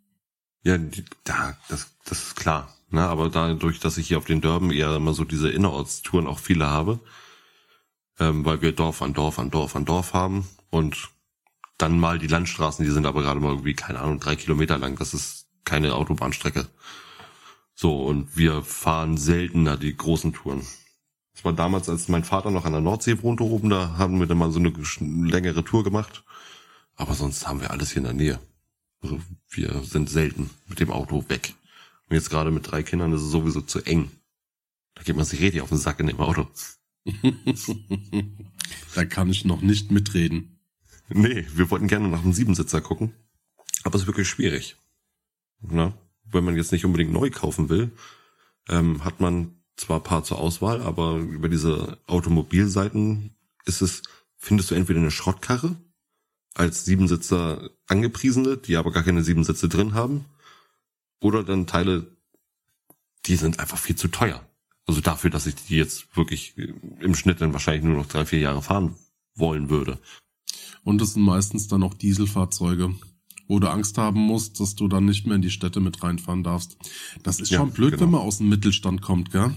[SPEAKER 3] Ja, da, das, das ist klar. Ne? Aber dadurch, dass ich hier auf den Dörben eher immer so diese Innerortstouren auch viele habe, ähm, weil wir Dorf an Dorf an Dorf an Dorf haben und dann mal die Landstraßen, die sind aber gerade mal irgendwie, keine Ahnung, drei Kilometer lang. Das ist keine Autobahnstrecke. So, und wir fahren seltener die großen Touren. Das war damals, als mein Vater noch an der Nordsee wohnte oben, da haben wir dann mal so eine längere Tour gemacht. Aber sonst haben wir alles hier in der Nähe. Also wir sind selten mit dem Auto weg. Und jetzt gerade mit drei Kindern ist es sowieso zu eng. Da geht man sich richtig auf den Sack in dem Auto.
[SPEAKER 2] da kann ich noch nicht mitreden.
[SPEAKER 3] Nee, wir wollten gerne nach einem Siebensitzer gucken. Aber es ist wirklich schwierig. Na, wenn man jetzt nicht unbedingt neu kaufen will, ähm, hat man zwar paar zur Auswahl, aber über diese Automobilseiten ist es, findest du entweder eine Schrottkarre als Siebensitzer angepriesene, die aber gar keine Siebensitze drin haben. Oder dann Teile, die sind einfach viel zu teuer. Also dafür, dass ich die jetzt wirklich im Schnitt dann wahrscheinlich nur noch drei, vier Jahre fahren wollen würde.
[SPEAKER 2] Und es sind meistens dann auch Dieselfahrzeuge, wo du Angst haben musst, dass du dann nicht mehr in die Städte mit reinfahren darfst. Das ist schon ja, blöd, genau. wenn man aus dem Mittelstand kommt, gell?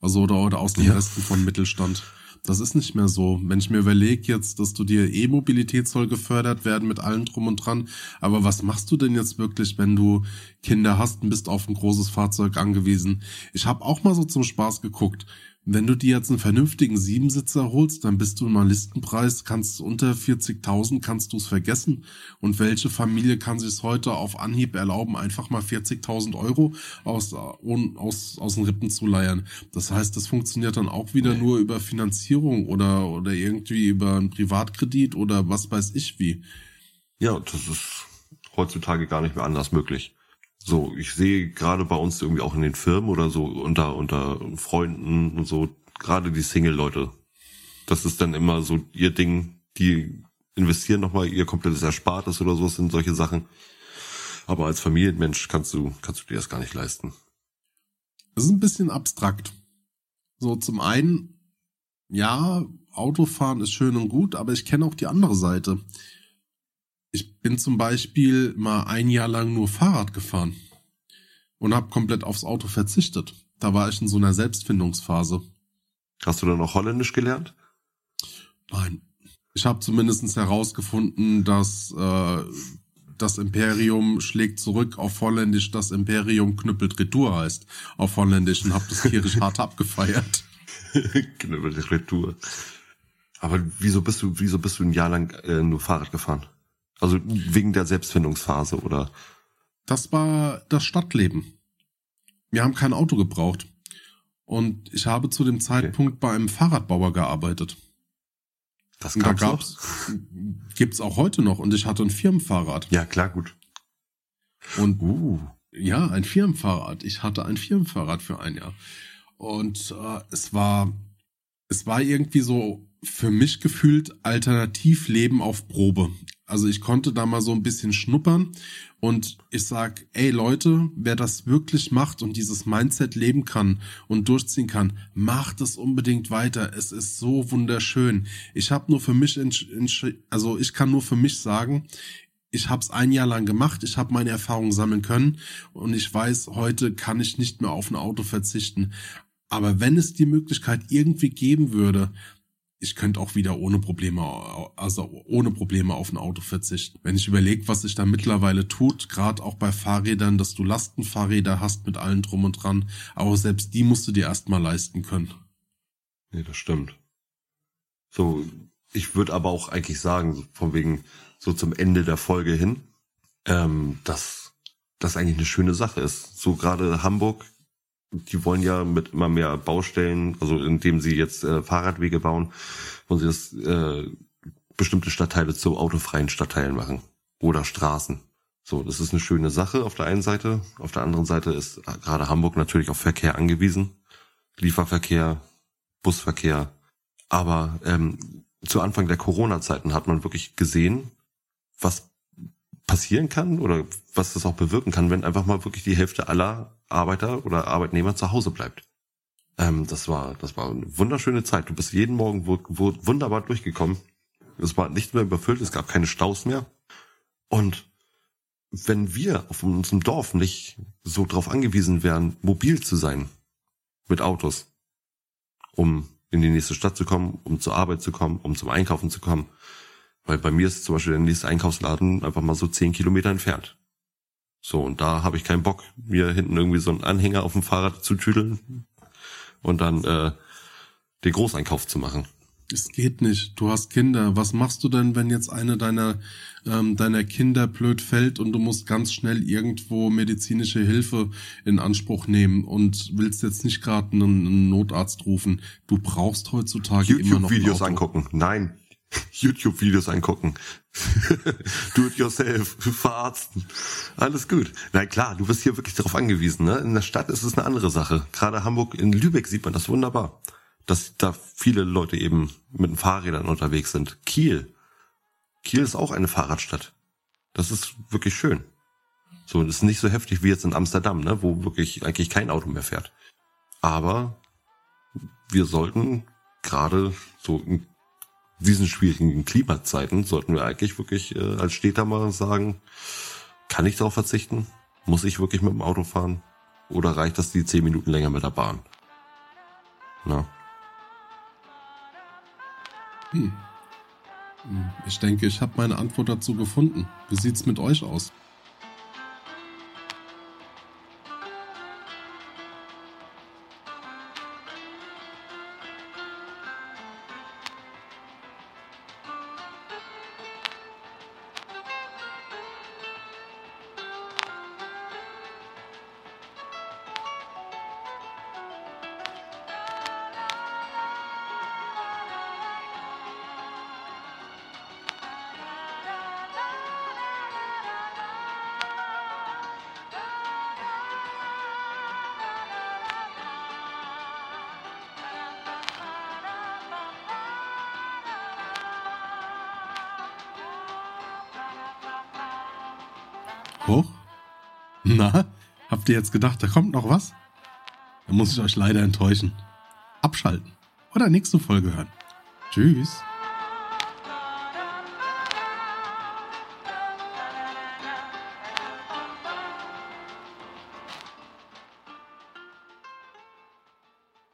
[SPEAKER 2] Also oder, oder aus dem ja. Resten von Mittelstand. Das ist nicht mehr so. Wenn ich mir überlege jetzt, dass du dir E-Mobilität soll gefördert werden mit allem drum und dran. Aber was machst du denn jetzt wirklich, wenn du Kinder hast und bist auf ein großes Fahrzeug angewiesen? Ich habe auch mal so zum Spaß geguckt. Wenn du dir jetzt einen vernünftigen Siebensitzer holst, dann bist du im Listenpreis, kannst unter 40.000 kannst du es vergessen. Und welche Familie kann sich heute auf Anhieb erlauben, einfach mal 40.000 Euro aus, aus, aus den Rippen zu leiern? Das heißt, das funktioniert dann auch wieder nur über Finanzierung oder, oder irgendwie über einen Privatkredit oder was weiß ich wie.
[SPEAKER 3] Ja, das ist heutzutage gar nicht mehr anders möglich. So, ich sehe gerade bei uns irgendwie auch in den Firmen oder so unter, unter Freunden und so, gerade die Single-Leute. Das ist dann immer so ihr Ding, die investieren nochmal ihr komplettes Erspartes oder so in solche Sachen. Aber als Familienmensch kannst du, kannst du dir das gar nicht leisten.
[SPEAKER 2] Das ist ein bisschen abstrakt. So, zum einen ja, Autofahren ist schön und gut, aber ich kenne auch die andere Seite. Ich bin zum Beispiel mal ein Jahr lang nur Fahrrad gefahren und habe komplett aufs Auto verzichtet. Da war ich in so einer Selbstfindungsphase.
[SPEAKER 3] Hast du dann auch Holländisch gelernt?
[SPEAKER 2] Nein. Ich habe zumindest herausgefunden, dass äh, das Imperium schlägt zurück auf Holländisch, das Imperium knüppelt Retour heißt auf Holländisch und habe das tierisch hart abgefeiert.
[SPEAKER 3] knüppelt Retour. Aber wieso bist du, wieso bist du ein Jahr lang äh, nur Fahrrad gefahren? Also wegen der Selbstfindungsphase oder?
[SPEAKER 2] Das war das Stadtleben. Wir haben kein Auto gebraucht. Und ich habe zu dem Zeitpunkt okay. bei einem Fahrradbauer gearbeitet.
[SPEAKER 3] Das da gab's,
[SPEAKER 2] gibt's auch heute noch. Und ich hatte ein Firmenfahrrad.
[SPEAKER 3] Ja, klar, gut.
[SPEAKER 2] Und uh. ja, ein Firmenfahrrad. Ich hatte ein Firmenfahrrad für ein Jahr. Und äh, es war, es war irgendwie so für mich gefühlt Alternativleben auf Probe. Also ich konnte da mal so ein bisschen schnuppern und ich sag, ey Leute, wer das wirklich macht und dieses Mindset leben kann und durchziehen kann, macht es unbedingt weiter. Es ist so wunderschön. Ich habe nur für mich, also ich kann nur für mich sagen, ich habe es ein Jahr lang gemacht, ich habe meine Erfahrungen sammeln können und ich weiß, heute kann ich nicht mehr auf ein Auto verzichten. Aber wenn es die Möglichkeit irgendwie geben würde, ich könnte auch wieder ohne Probleme, also ohne Probleme auf ein Auto verzichten. Wenn ich überlege, was sich da mittlerweile tut, gerade auch bei Fahrrädern, dass du Lastenfahrräder hast mit allen drum und dran, aber selbst die musst du dir erstmal leisten können.
[SPEAKER 3] Nee, das stimmt. So, ich würde aber auch eigentlich sagen, von wegen so zum Ende der Folge hin, ähm, dass das eigentlich eine schöne Sache ist. So gerade Hamburg die wollen ja mit immer mehr Baustellen, also indem sie jetzt äh, Fahrradwege bauen, wollen sie das äh, bestimmte Stadtteile zu autofreien Stadtteilen machen oder Straßen. So, das ist eine schöne Sache auf der einen Seite. Auf der anderen Seite ist gerade Hamburg natürlich auf Verkehr angewiesen. Lieferverkehr, Busverkehr. Aber ähm, zu Anfang der Corona-Zeiten hat man wirklich gesehen, was passieren kann oder was das auch bewirken kann, wenn einfach mal wirklich die Hälfte aller Arbeiter oder Arbeitnehmer zu Hause bleibt. Ähm, das war, das war eine wunderschöne Zeit. Du bist jeden Morgen wo, wo wunderbar durchgekommen. Es war nicht mehr überfüllt, es gab keine Staus mehr. Und wenn wir auf unserem Dorf nicht so drauf angewiesen wären, mobil zu sein mit Autos, um in die nächste Stadt zu kommen, um zur Arbeit zu kommen, um zum Einkaufen zu kommen, weil bei mir ist zum Beispiel der nächste Einkaufsladen einfach mal so zehn Kilometer entfernt. So, und da habe ich keinen Bock, mir hinten irgendwie so einen Anhänger auf dem Fahrrad zu tüdeln und dann äh, den Großeinkauf zu machen.
[SPEAKER 2] Es geht nicht. Du hast Kinder. Was machst du denn, wenn jetzt eine deiner ähm, deiner Kinder blöd fällt und du musst ganz schnell irgendwo medizinische Hilfe in Anspruch nehmen und willst jetzt nicht gerade einen, einen, Notarzt rufen? Du brauchst heutzutage immer noch
[SPEAKER 3] Videos angucken. Nein, YouTube-Videos angucken. Do it yourself, verarzten. Alles gut. Na klar, du bist hier wirklich darauf angewiesen. Ne? In der Stadt ist es eine andere Sache. Gerade Hamburg, in Lübeck sieht man das wunderbar. Dass da viele Leute eben mit den Fahrrädern unterwegs sind. Kiel. Kiel ist auch eine Fahrradstadt. Das ist wirklich schön. So, das ist nicht so heftig wie jetzt in Amsterdam, ne, wo wirklich eigentlich kein Auto mehr fährt. Aber wir sollten gerade so diesen schwierigen Klimazeiten sollten wir eigentlich wirklich äh, als Städter mal sagen, kann ich darauf verzichten? Muss ich wirklich mit dem Auto fahren? Oder reicht das die zehn Minuten länger mit der Bahn? Na?
[SPEAKER 2] Hm. hm. Ich denke, ich habe meine Antwort dazu gefunden. Wie sieht's mit euch aus? Habt ihr jetzt gedacht, da kommt noch was? Dann muss ich euch leider enttäuschen. Abschalten. oder nächste Folge hören. Tschüss.